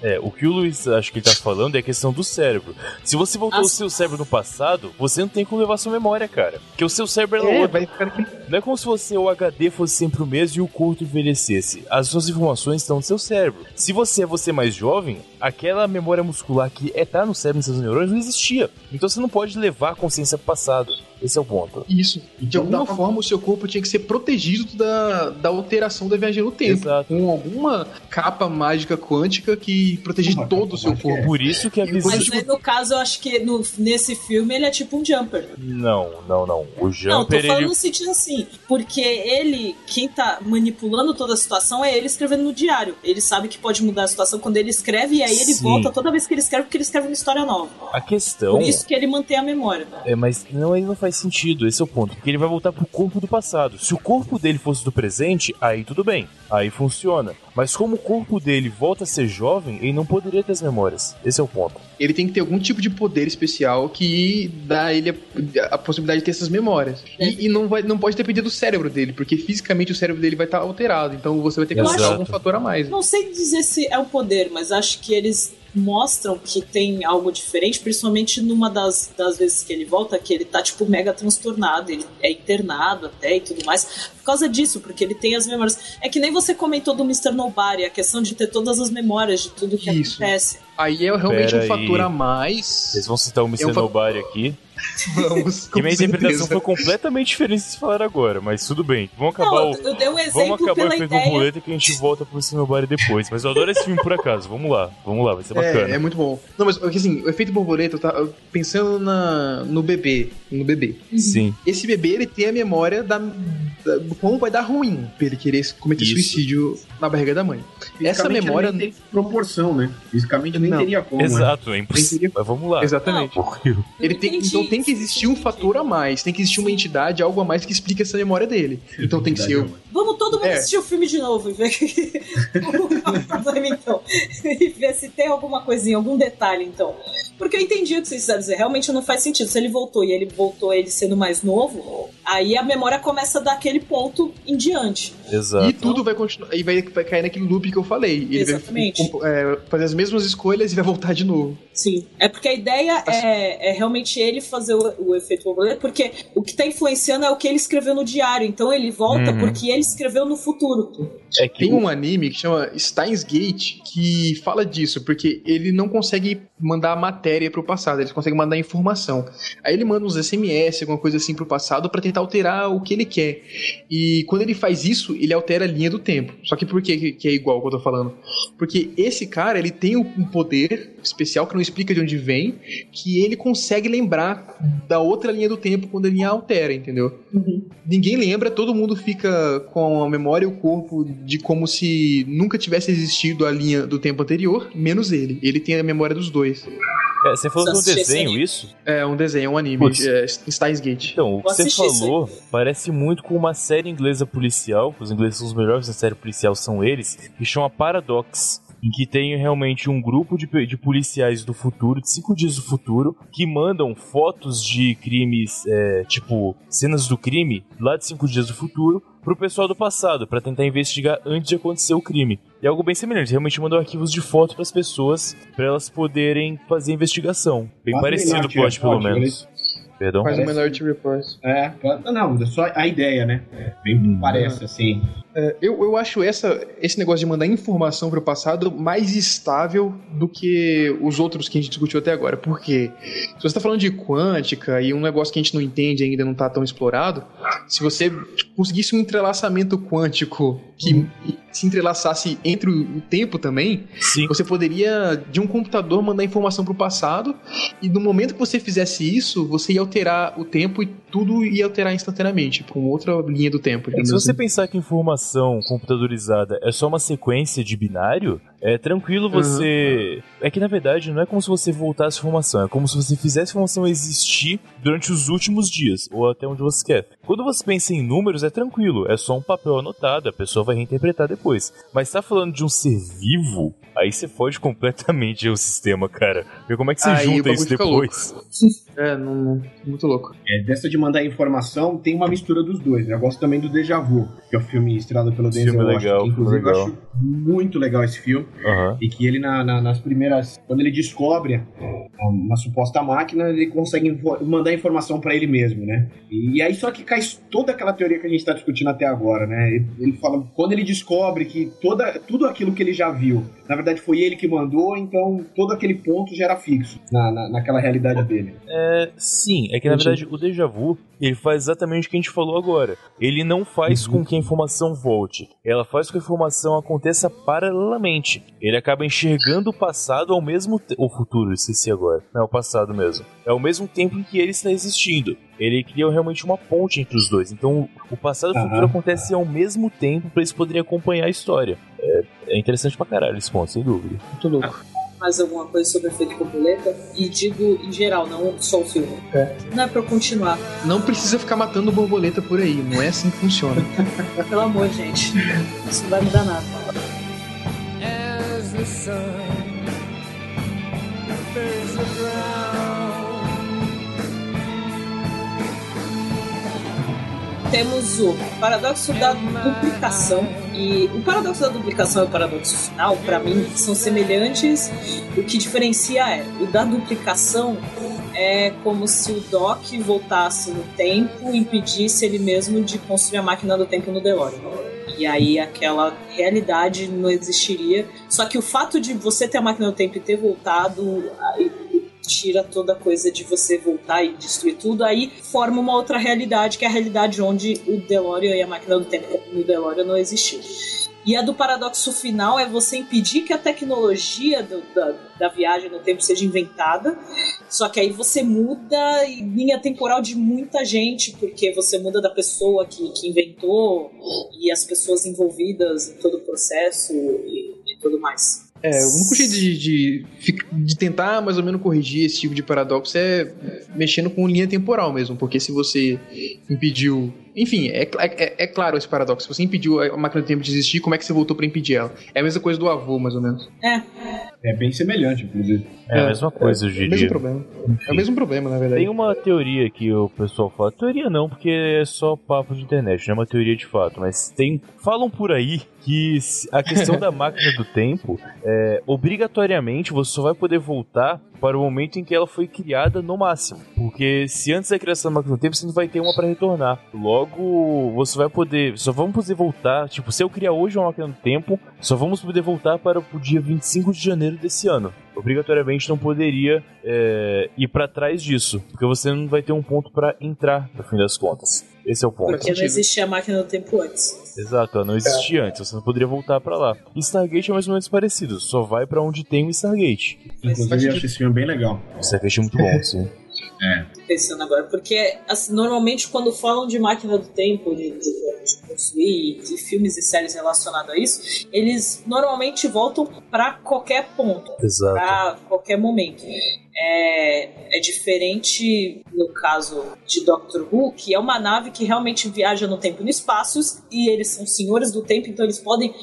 É, o que o Luiz acho que ele tá falando é a questão do cérebro. Se você voltou As... o seu cérebro no passado, você não tem como levar sua memória, cara. Porque o seu cérebro é, é outro. Vai ficar aqui. Não é como se você, o HD fosse sempre o mesmo e o corpo envelhecesse. As suas informações estão no seu cérebro. Se você é você mais jovem, aquela memória muscular que é tá no cérebro, nos seus neurônios, não existia. Então você não pode levar a consciência pro passado. Esse é o ponto. Isso. De alguma forma, o seu corpo tinha que ser protegido da, da alteração da viagem no tempo. Exato. Com alguma capa mágica quântica que protege todo o seu corpo. Por isso que a visão. Mas aí, no caso, eu acho que no, nesse filme ele é tipo um jumper. Não, não, não. O jumper. Não, tô falando ele... no sentido assim. Porque ele, quem tá manipulando toda a situação é ele escrevendo no diário. Ele sabe que pode mudar a situação quando ele escreve e aí ele Sim. volta toda vez que ele escreve, porque ele escreve uma história nova. A questão. Por isso que ele mantém a memória. É, mas não, ele não faz sentido, esse é o ponto. Porque ele vai voltar pro corpo do passado. Se o corpo dele fosse do presente, aí tudo bem. Aí funciona. Mas como o corpo dele volta a ser jovem, ele não poderia ter as memórias. Esse é o ponto. Ele tem que ter algum tipo de poder especial que dá a ele a, a possibilidade de ter essas memórias. E, e, não, vai, não pode depender do cérebro dele, porque fisicamente o cérebro dele vai estar alterado. Então você vai ter que colocar algum fator a mais. Não sei dizer se é o poder, mas acho que eles mostram que tem algo diferente, principalmente numa das, das vezes que ele volta, que ele tá, tipo, mega transtornado, ele é internado até e tudo mais, por causa disso, porque ele tem as memórias. É que nem você comentou do Mr. Nobody, a questão de ter todas as memórias de tudo que Isso. acontece. Aí é realmente Pera um fator a mais. Eles vão citar o Mr. É um Nobody aqui. Vamos. que minha interpretação foi completamente diferente de se falar agora, mas tudo bem. Vamos acabar Não, o. Eu dei um exemplo vamos acabar o efeito borboleta que a gente volta pro Cinebody depois. Mas eu adoro esse filme por acaso. Vamos lá, vamos lá, vai ser bacana. É, é muito bom. Não, mas assim, o efeito borboleta, eu tava pensando na, no bebê. No bebê. Sim. Esse bebê, ele tem a memória da, da do como vai dar ruim pra ele querer cometer Isso. suicídio na barriga da mãe. Essa memória. Não tem proporção, né? Fisicamente nem não. teria como. Né? Exato, né? é impossível. Mas vamos lá. Exatamente. ele tem, então tem que existir um fator a mais, tem que existir uma entidade, algo a mais que explique essa memória dele. Então tem que ser. Vamos todo mundo é. assistir o filme de novo e ver que... então. e ver se tem alguma coisinha, algum detalhe, então. Porque eu entendi o que vocês quiseram dizer. Realmente não faz sentido. Se ele voltou e ele voltou ele sendo mais novo, aí a memória começa daquele ponto em diante. Exato. E tudo vai continuar. E vai, vai cair naquele loop que eu falei. Ele Exatamente. vai é, fazer as mesmas escolhas e vai voltar de novo. Sim. É porque a ideia assim. é, é, realmente ele fazer o, o efeito borboleta, porque o que tá influenciando é o que ele escreveu no diário. Então ele volta uhum. porque ele escreveu no futuro. É que Tem um anime que chama Steins Gate que fala disso, porque ele não consegue mandar matéria pro passado, ele consegue mandar informação. Aí ele manda uns SMS, alguma coisa assim pro passado para tentar alterar o que ele quer. E quando ele faz isso, ele altera a linha do tempo. Só que por que, que é igual o que eu tô falando? Porque esse cara, ele tem um poder especial que não explica de onde vem, que ele consegue lembrar da outra linha do tempo quando ele altera, entendeu? Uhum. Ninguém lembra, todo mundo fica com a memória e o corpo de como se nunca tivesse existido a linha do tempo anterior, menos ele. Ele tem a memória dos dois. É, você falou de um desenho, isso? É, um desenho, um anime, é, Steins Gate. Então, o que você falou parece muito com uma série inglesa policial, os ingleses são os melhores da série policial, são eles, que chama Paradox em que tem realmente um grupo de, de policiais do futuro, de cinco dias do futuro, que mandam fotos de crimes, é, tipo, cenas do crime, lá de cinco dias do futuro, pro pessoal do passado, para tentar investigar antes de acontecer o crime. E é algo bem semelhante, realmente mandam arquivos de foto para as pessoas, para elas poderem fazer a investigação. Bem parecido, pode, pelo menos. Perdão? Faz o Minority Report. É, não, só a ideia, né? Bem hum. parece, assim. É, eu, eu acho essa, esse negócio de mandar informação para o passado mais estável do que os outros que a gente discutiu até agora. Por quê? Se você está falando de quântica e um negócio que a gente não entende ainda não está tão explorado, se você conseguisse um entrelaçamento quântico que uhum. se entrelaçasse entre o tempo também, Sim. você poderia, de um computador, mandar informação para o passado e no momento que você fizesse isso, você ia alterar o tempo e tudo ia alterar instantaneamente para uma outra linha do tempo. É, se assim. você pensar que informação computadorizada é só uma sequência de binário, é tranquilo você. Uhum. É que na verdade não é como se você voltasse a informação, é como se você fizesse a informação existir durante os últimos dias, ou até onde você quer. Quando você pensa em números, é tranquilo, é só um papel anotado, a pessoa vai reinterpretar depois. Mas está falando de um ser vivo, aí você foge completamente o sistema, cara. Vê como é que você aí junta isso depois. É, não, não, muito louco. É, dessa de mandar informação, tem uma mistura dos dois. Né? Eu gosto também do Deja Vu, que é o filme estrelado pelo Denzel Washington. Legal, inclusive, legal. eu acho muito legal esse filme. Uhum. E que ele, na, na, nas primeiras. Quando ele descobre uma suposta máquina, ele consegue mandar informação para ele mesmo, né? E aí só que cai toda aquela teoria que a gente tá discutindo até agora, né? Ele, ele fala. Quando ele descobre que toda, tudo aquilo que ele já viu, na verdade foi ele que mandou, então todo aquele ponto já era fixo na, na naquela realidade dele. É, sim, é que na verdade o déjà vu ele faz exatamente o que a gente falou agora. Ele não faz uhum. com que a informação volte, ela faz com que a informação aconteça paralelamente. Ele acaba enxergando o passado ao mesmo tempo. O futuro, esqueci agora. Não, é o passado mesmo. É ao mesmo tempo em que ele está existindo. Ele cria realmente uma ponte entre os dois. Então, o passado e o futuro acontecem ao mesmo tempo para eles poderem acompanhar a história. É, é interessante pra caralho esse ponto, sem dúvida. Muito louco mais alguma coisa sobre o efeito borboleta. E digo em geral, não só o filme. É. Não é pra eu continuar. Não precisa ficar matando borboleta por aí, não é assim que funciona. Pelo amor, gente. Isso não vai mudar nada. As the sun temos o paradoxo da duplicação. E o paradoxo da duplicação e o paradoxo final, para mim, são semelhantes. O que diferencia é o da duplicação é como se o Doc voltasse no tempo e impedisse ele mesmo de construir a máquina do tempo no DeLorean. E aí aquela realidade não existiria. Só que o fato de você ter a máquina do tempo e ter voltado tira toda a coisa de você voltar e destruir tudo, aí forma uma outra realidade, que é a realidade onde o DeLorean e a máquina do tempo no DeLorean não existiu. E a do paradoxo final é você impedir que a tecnologia do, da, da viagem no tempo seja inventada, só que aí você muda linha temporal de muita gente, porque você muda da pessoa que, que inventou e as pessoas envolvidas em todo o processo e, e tudo mais. É, o único jeito de, de, de, tentar mais ou menos corrigir esse tipo de paradoxo é mexendo com linha temporal mesmo, porque se você impediu. Enfim, é, é, é claro esse paradoxo. Se você impediu a máquina do tempo de existir, como é que você voltou para impedir ela? É a mesma coisa do avô, mais ou menos. É. É bem semelhante, inclusive. É, a mesma coisa, é, eu diria. É o mesmo problema. É o mesmo problema, na verdade. Tem uma teoria que o pessoal fala. Teoria não, porque é só papo de internet, não é uma teoria de fato. Mas tem. Falam por aí que a questão da máquina do tempo, é, obrigatoriamente você só vai poder voltar para o momento em que ela foi criada no máximo. Porque se antes da criação da máquina do tempo, você não vai ter uma para retornar. Logo, você vai poder. Só vamos poder voltar. Tipo, se eu criar hoje uma máquina do tempo, só vamos poder voltar para o dia 25 de janeiro desse ano obrigatoriamente não poderia é, ir para trás disso, porque você não vai ter um ponto para entrar, no fim das contas. Esse é o ponto. Porque não existia a máquina do tempo antes. Exato, ela não existia é. antes, você não poderia voltar para lá. Stargate é mais ou menos parecido, só vai para onde tem o Stargate. Inclusive, eu acho esse filme bem legal. O Stargate é muito bom, sim. É. Pensando agora, porque assim, normalmente quando falam de máquina do tempo, de, de, de construir, de filmes e séries relacionados a isso, eles normalmente voltam para qualquer ponto, para qualquer momento. É, é, diferente no caso de Doctor Who, que é uma nave que realmente viaja no tempo e no espaço, e eles são senhores do tempo, então eles podem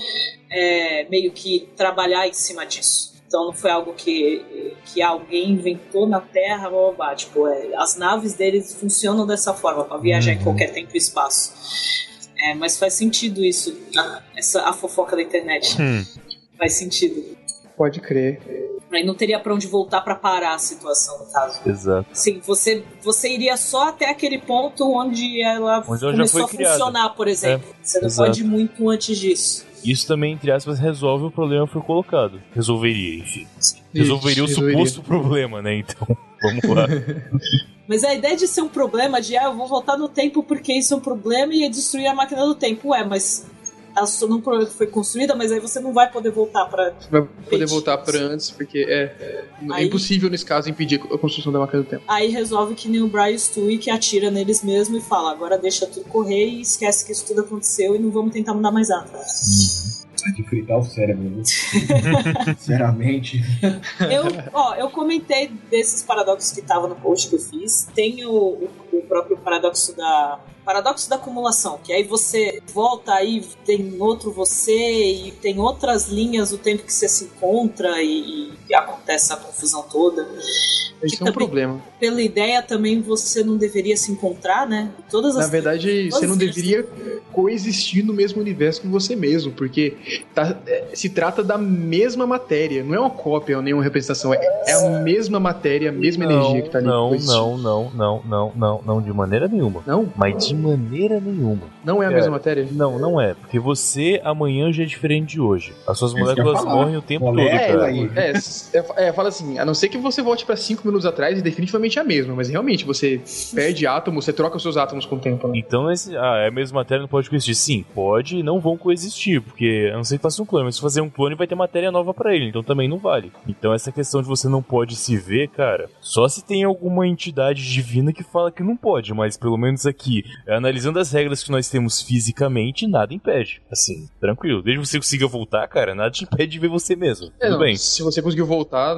é, meio que trabalhar em cima disso. Então não foi algo que, que alguém inventou na Terra, blá, blá, blá. Tipo, é, as naves deles funcionam dessa forma, para viajar uhum. em qualquer tempo e espaço. É, mas faz sentido isso, a, essa, a fofoca da internet. Hum. Faz sentido. Pode crer. Aí não teria para onde voltar para parar a situação, no caso. Exato. Sim, você, você iria só até aquele ponto onde ela onde começou a criada. funcionar, por exemplo. É, você não exato. pode ir muito antes disso. Isso também, entre aspas, resolve o problema que foi colocado. Resolveria, enfim. Resolveria Ixi, o resolveria. suposto problema, né? Então, vamos lá. Mas a ideia de ser um problema, de ah, eu vou voltar no tempo porque isso é um problema e ia destruir a máquina do tempo. Ué, mas ela não foi construída, mas aí você não vai poder voltar para Vai poder voltar para antes, porque é, é aí, impossível nesse caso impedir a construção da máquina do tempo. Aí resolve que nem o Brian Stewie que atira neles mesmo e fala: agora deixa tudo correr e esquece que isso tudo aconteceu e não vamos tentar mudar mais nada. Uhum de fritar o cérebro, Sinceramente. Eu, ó, eu comentei desses paradoxos que tava no post que eu fiz. Tem o, o, o próprio paradoxo da paradoxo da acumulação, que aí você volta aí tem outro você e tem outras linhas do tempo que você se encontra e, e acontece a confusão toda. Isso é um problema. Pela ideia também você não deveria se encontrar, né? Todas as Na verdade, você não deveria coexistir no mesmo universo que você mesmo, porque tá, é, se trata da mesma matéria, não é uma cópia nem uma representação, é, é a mesma matéria, a mesma não, energia que tá ali. Não, não, não, não, não, não, não, de maneira nenhuma. Não? Mas de maneira nenhuma. Não é a é, mesma matéria? Não, não é, porque você amanhã já é diferente de hoje. As suas moléculas morrem o tempo todo, é, cara. É, é, é, fala assim, a não ser que você volte para 5 minutos atrás e definitivamente é a mesma, mas realmente você perde átomos, você troca os seus átomos com o tempo. Né? Então, esse, ah, é a mesma matéria, não pode coexistir. Sim, pode e não vão coexistir, porque a não ser que faça um clone, mas se fazer um clone vai ter matéria nova para ele, então também não vale. Então, essa questão de você não pode se ver, cara, só se tem alguma entidade divina que fala que não pode, mas pelo menos aqui, analisando as regras que nós temos fisicamente, nada impede. Assim, tranquilo. Desde que você consiga voltar, cara, nada te impede de ver você mesmo. É, Tudo não, bem. Se você conseguiu voltar,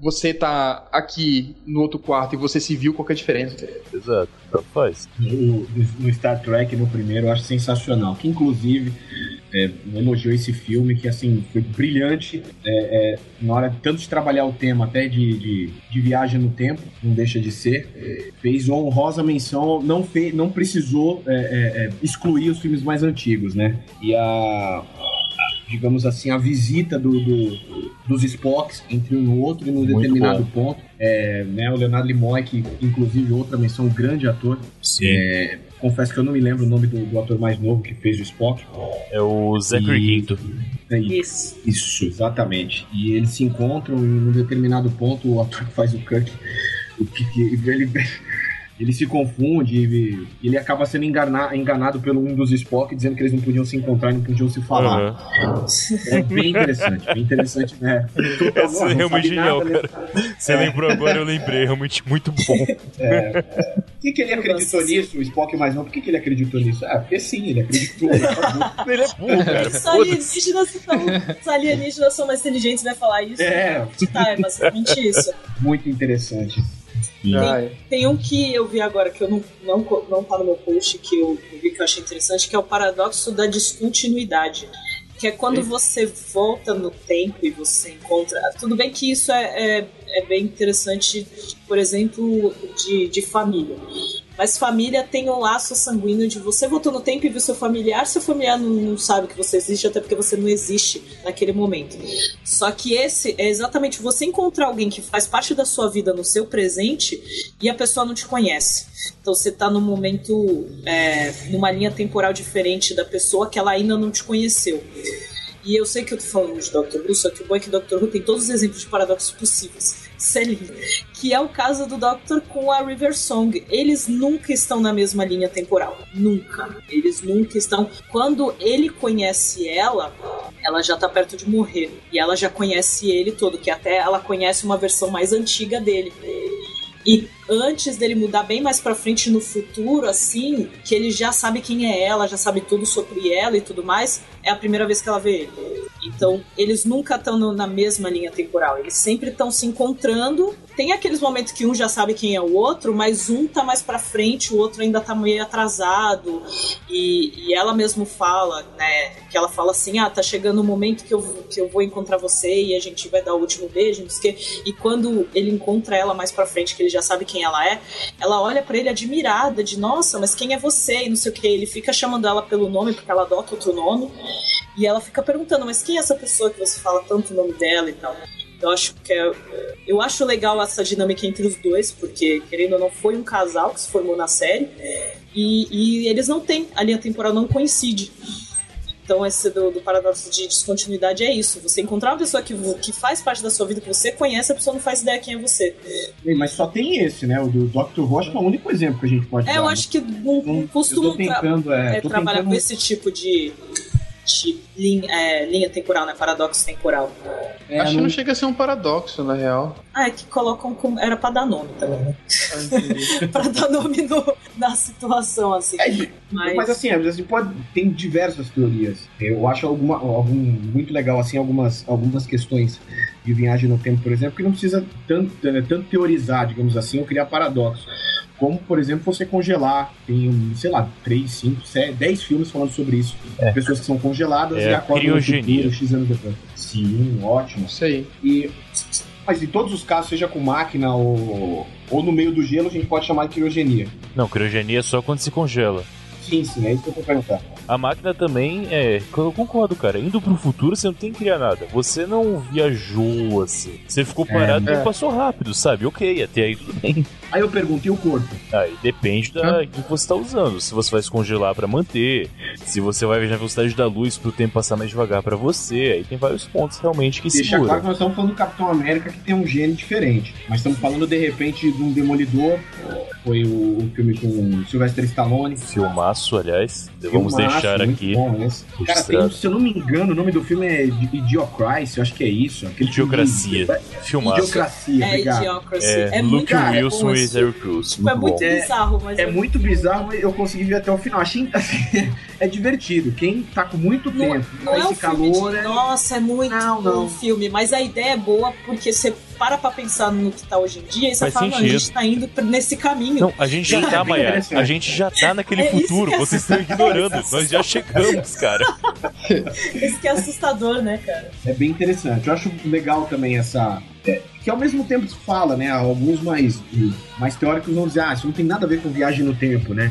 você tá aqui no outro quarto e você se viu, qual é a diferença? Exato, tanto faz. No, Star Trek, no primeiro, eu acho sensacional. Que inclusive é, elogiou esse filme, que assim, foi brilhante é, é, na hora tanto de trabalhar o tema até de, de, de, viagem no tempo, não deixa de ser. Fez honrosa menção, não, fez, não precisou é, é, é, excluir os filmes mais antigos, né? E a digamos assim, a visita do, do, dos Spocks entre um e outro e num Muito determinado bom. ponto. É, né, o Leonardo Nimoy, que inclusive outra menção, um grande ator. Sim. É, confesso que eu não me lembro o nome do, do, ator mais novo que fez o Spock. É o Zachary e... Quinto. É isso. Isso, exatamente. E eles se encontram em um determinado ponto, o ator que faz o Kirk, o que ele ele se confunde e ele acaba sendo engana, enganado pelo um dos Spock, dizendo que eles não podiam se encontrar e não podiam se falar. Uhum. É bem interessante, bem interessante, né? Essa é realmente genial, cara. Você é. lembrou agora, eu lembrei, realmente muito bom. É. Por que, que ele acreditou nisso, o Spock mais não? Por que, que ele acreditou nisso? Ah, porque sim, ele acreditou. ele é burro, cara. Os alienígenas, são, os alienígenas são mais inteligentes, vai falar isso. É. Tá, é basicamente isso. Muito interessante. Tem, tem, um que eu vi agora que eu não, não, não tá no meu post, que eu, eu vi que eu achei interessante, que é o paradoxo da descontinuidade. Que é quando você volta no tempo e você encontra. Tudo bem que isso é, é, é bem interessante, por exemplo, de, de família. Mas família tem um laço sanguíneo de você voltou no tempo e viu seu familiar, seu familiar não, não, sabe que você existe, até porque você não existe naquele momento. Só que esse é exatamente você encontrar alguém que faz parte da sua vida no seu presente e a pessoa não te conhece. Então você está num momento, é, numa linha temporal diferente da pessoa que ela ainda não te conheceu. E eu sei que eu tô falando de Dr. Who, só que o bom é que Dr. Who tem todos os exemplos de paradoxos possíveis. Que é o caso do Doctor com a River Song. Eles nunca estão na mesma linha temporal. Nunca. Eles nunca estão. Quando ele conhece ela, ela já tá perto de morrer. E ela já conhece ele todo, que até ela conhece uma versão mais antiga dele. E antes dele mudar bem mais pra frente no futuro, assim, que ele já sabe quem é ela, já sabe tudo sobre ela e tudo mais, é a primeira vez que ela vê ele. Então, eles nunca estão na mesma linha temporal, eles sempre estão se encontrando. Tem aqueles momentos que um já sabe quem é o outro, mas um tá mais pra frente, o outro ainda tá meio atrasado. E, e ela mesmo fala, né, que ela fala assim: ah, tá chegando o momento que eu, que eu vou encontrar você e a gente vai dar o último beijo, não sei o quê. E quando ele encontra ela mais pra frente, que ele já sabe quem ela é, ela olha para ele admirada, de nossa, mas quem é você? E não sei o que. Ele fica chamando ela pelo nome, porque ela adota outro nome. E ela fica perguntando, mas quem é essa pessoa que você fala tanto o nome dela e tal? Eu acho que é, eu acho legal essa dinâmica entre os dois, porque querendo ou não foi um casal que se formou na série e, e eles não têm a linha temporal não coincide. Então, esse do, do, paradoxo de descontinuidade é isso. Você encontrar uma pessoa que, que faz parte da sua vida, que você conhece, a pessoa não faz ideia quem é você. Mas só tem esse, né? O do Dr. Who acho que é o único exemplo que a gente pode é, dar. É, eu acho que não, não tentando, tra é, é trabalhar tentando... com esse tipo de linha, é, linha temporal, né? Paradoxo temporal. É, Acho que não chega a ser um paradoxo, na real. Ah, é que colocam como. Era pra dar nome também, né? Ah, pra dar nome no, na situação, assim. É, mas... mas assim, assim, pode, tem diversas teorias. Eu acho alguma, algum, muito legal, assim, algumas, algumas questões de viagem no tempo, por exemplo, que não precisa tanto, tanto teorizar, digamos assim, ou criar paradoxos como, por exemplo, você congelar. Tem, sei lá, 3, 5, 7, 10 filmes falando sobre isso. É. Pessoas que são congeladas é, e acordam no futuro, X anos depois. Sim, ótimo. Isso aí. E, mas em todos os casos, seja com máquina ou, ou no meio do gelo, a gente pode chamar de criogenia. Não, criogenia é só quando se congela. Sim, sim, é isso que eu vou perguntar. A máquina também é. Eu concordo, cara. Indo pro futuro, você não tem que criar nada. Você não viajou assim. Você ficou parado é, e é. passou rápido, sabe? Ok, até aí tudo bem. Aí eu pergunto, e o corpo? Aí depende da que você tá usando. Se você vai se congelar para manter, se você vai viajar na velocidade da luz pro tempo passar mais devagar para você. Aí tem vários pontos realmente que Deixa segura. claro que nós estamos falando do Capitão América que tem um gene diferente. Mas estamos falando de repente de um Demolidor. Foi o, o filme com Sylvester Stallone. Filmaço, aliás. Vamos deixar aqui. Bom, Cara, tem, se eu não me engano, o nome do filme é Idiocracy, eu acho que é isso. Idiocracia. Filmaço. Idiocracia, é, Idiocracy. É, é Luke muito Wilson e Terry Crews. Muito é muito bom. bizarro, mas. É, é muito bizarro, mas eu consegui ver até o final. Achei assim, é divertido. Quem tá com muito não, tempo, não é um calor. De, é... Nossa, é muito não, não. filme, mas a ideia é boa porque você para pra pensar no que tá hoje em dia e você Faz fala, a gente tá indo nesse caminho. Não, a gente já tá, é Maia. A gente já tá naquele é futuro. É Vocês estão ignorando. Nós já chegamos, cara. Isso que é assustador, né, cara? É bem interessante. Eu acho legal também essa. É, que ao mesmo tempo se fala, né? Alguns mais, mais teóricos vão dizer, ah, isso não tem nada a ver com viagem no tempo, né?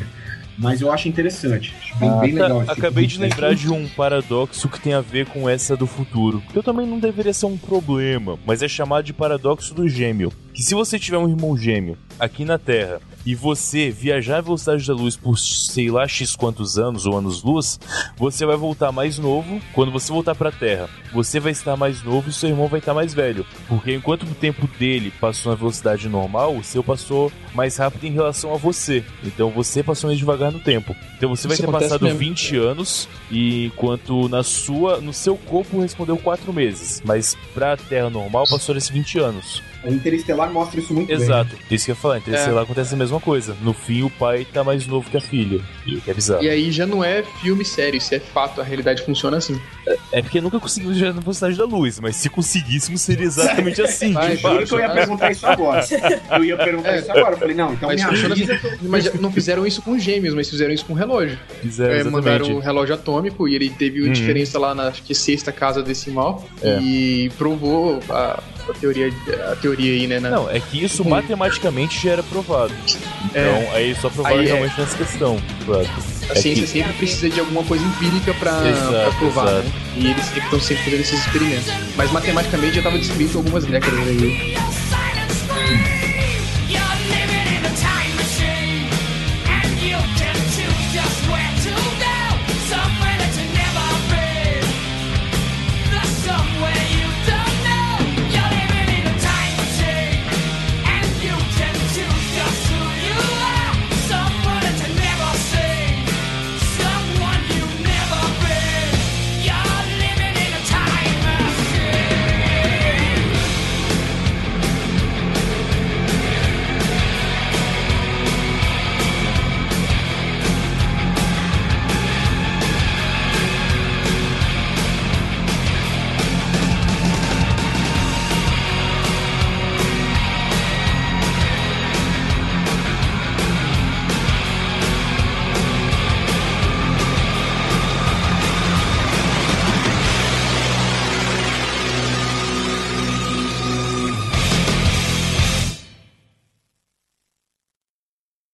Mas eu acho interessante. Acho bem, ah, bem legal. Tipo acabei de, de lembrar de um paradoxo que tem a ver com essa do futuro. Que eu também não deveria ser um problema, mas é chamado de paradoxo do gêmeo. Que se você tiver um irmão gêmeo aqui na Terra e você viajar a velocidade da luz por sei lá x quantos anos ou anos-luz, você vai voltar mais novo. Quando você voltar para a Terra, você vai estar mais novo e seu irmão vai estar mais velho. Porque enquanto o tempo dele passou na velocidade normal, o seu passou mais rápido em relação a você. Então você passou mais devagar no tempo. Então você vai Isso ter passado mesmo. 20 anos e enquanto na sua, no seu corpo respondeu 4 meses, mas para a Terra normal passou esses 20 anos. O Interestelar mostra isso muito Exato. bem. Isso que eu ia falar. Interestelar é. acontece a mesma coisa. No fim, o pai tá mais novo que a filha. E que é bizarro. E aí já não é filme sério, isso é fato. A realidade funciona assim. É, é porque nunca conseguimos viajar na velocidade da luz, mas se conseguíssemos, seria exatamente assim. Vai, juro que eu ia perguntar isso agora. Eu ia perguntar é. isso agora. Eu falei, não, então mas me. Assim, mas não fizeram isso com gêmeos, mas fizeram isso com relógio. Fizeram, é, mandaram um relógio atômico e ele teve uhum. diferença lá na acho que sexta casa decimal é. e provou a, a, teoria, a teoria aí, né? Na... Não, é que isso matematicamente já era provado. Então, é. aí só provaram é. realmente nessa questão. Claro. A é ciência que... sempre precisa de alguma coisa empírica pra, pra provar, exato. né? E eles estão sempre fazendo esses experimentos. Mas matematicamente já estava descrito algumas décadas aí.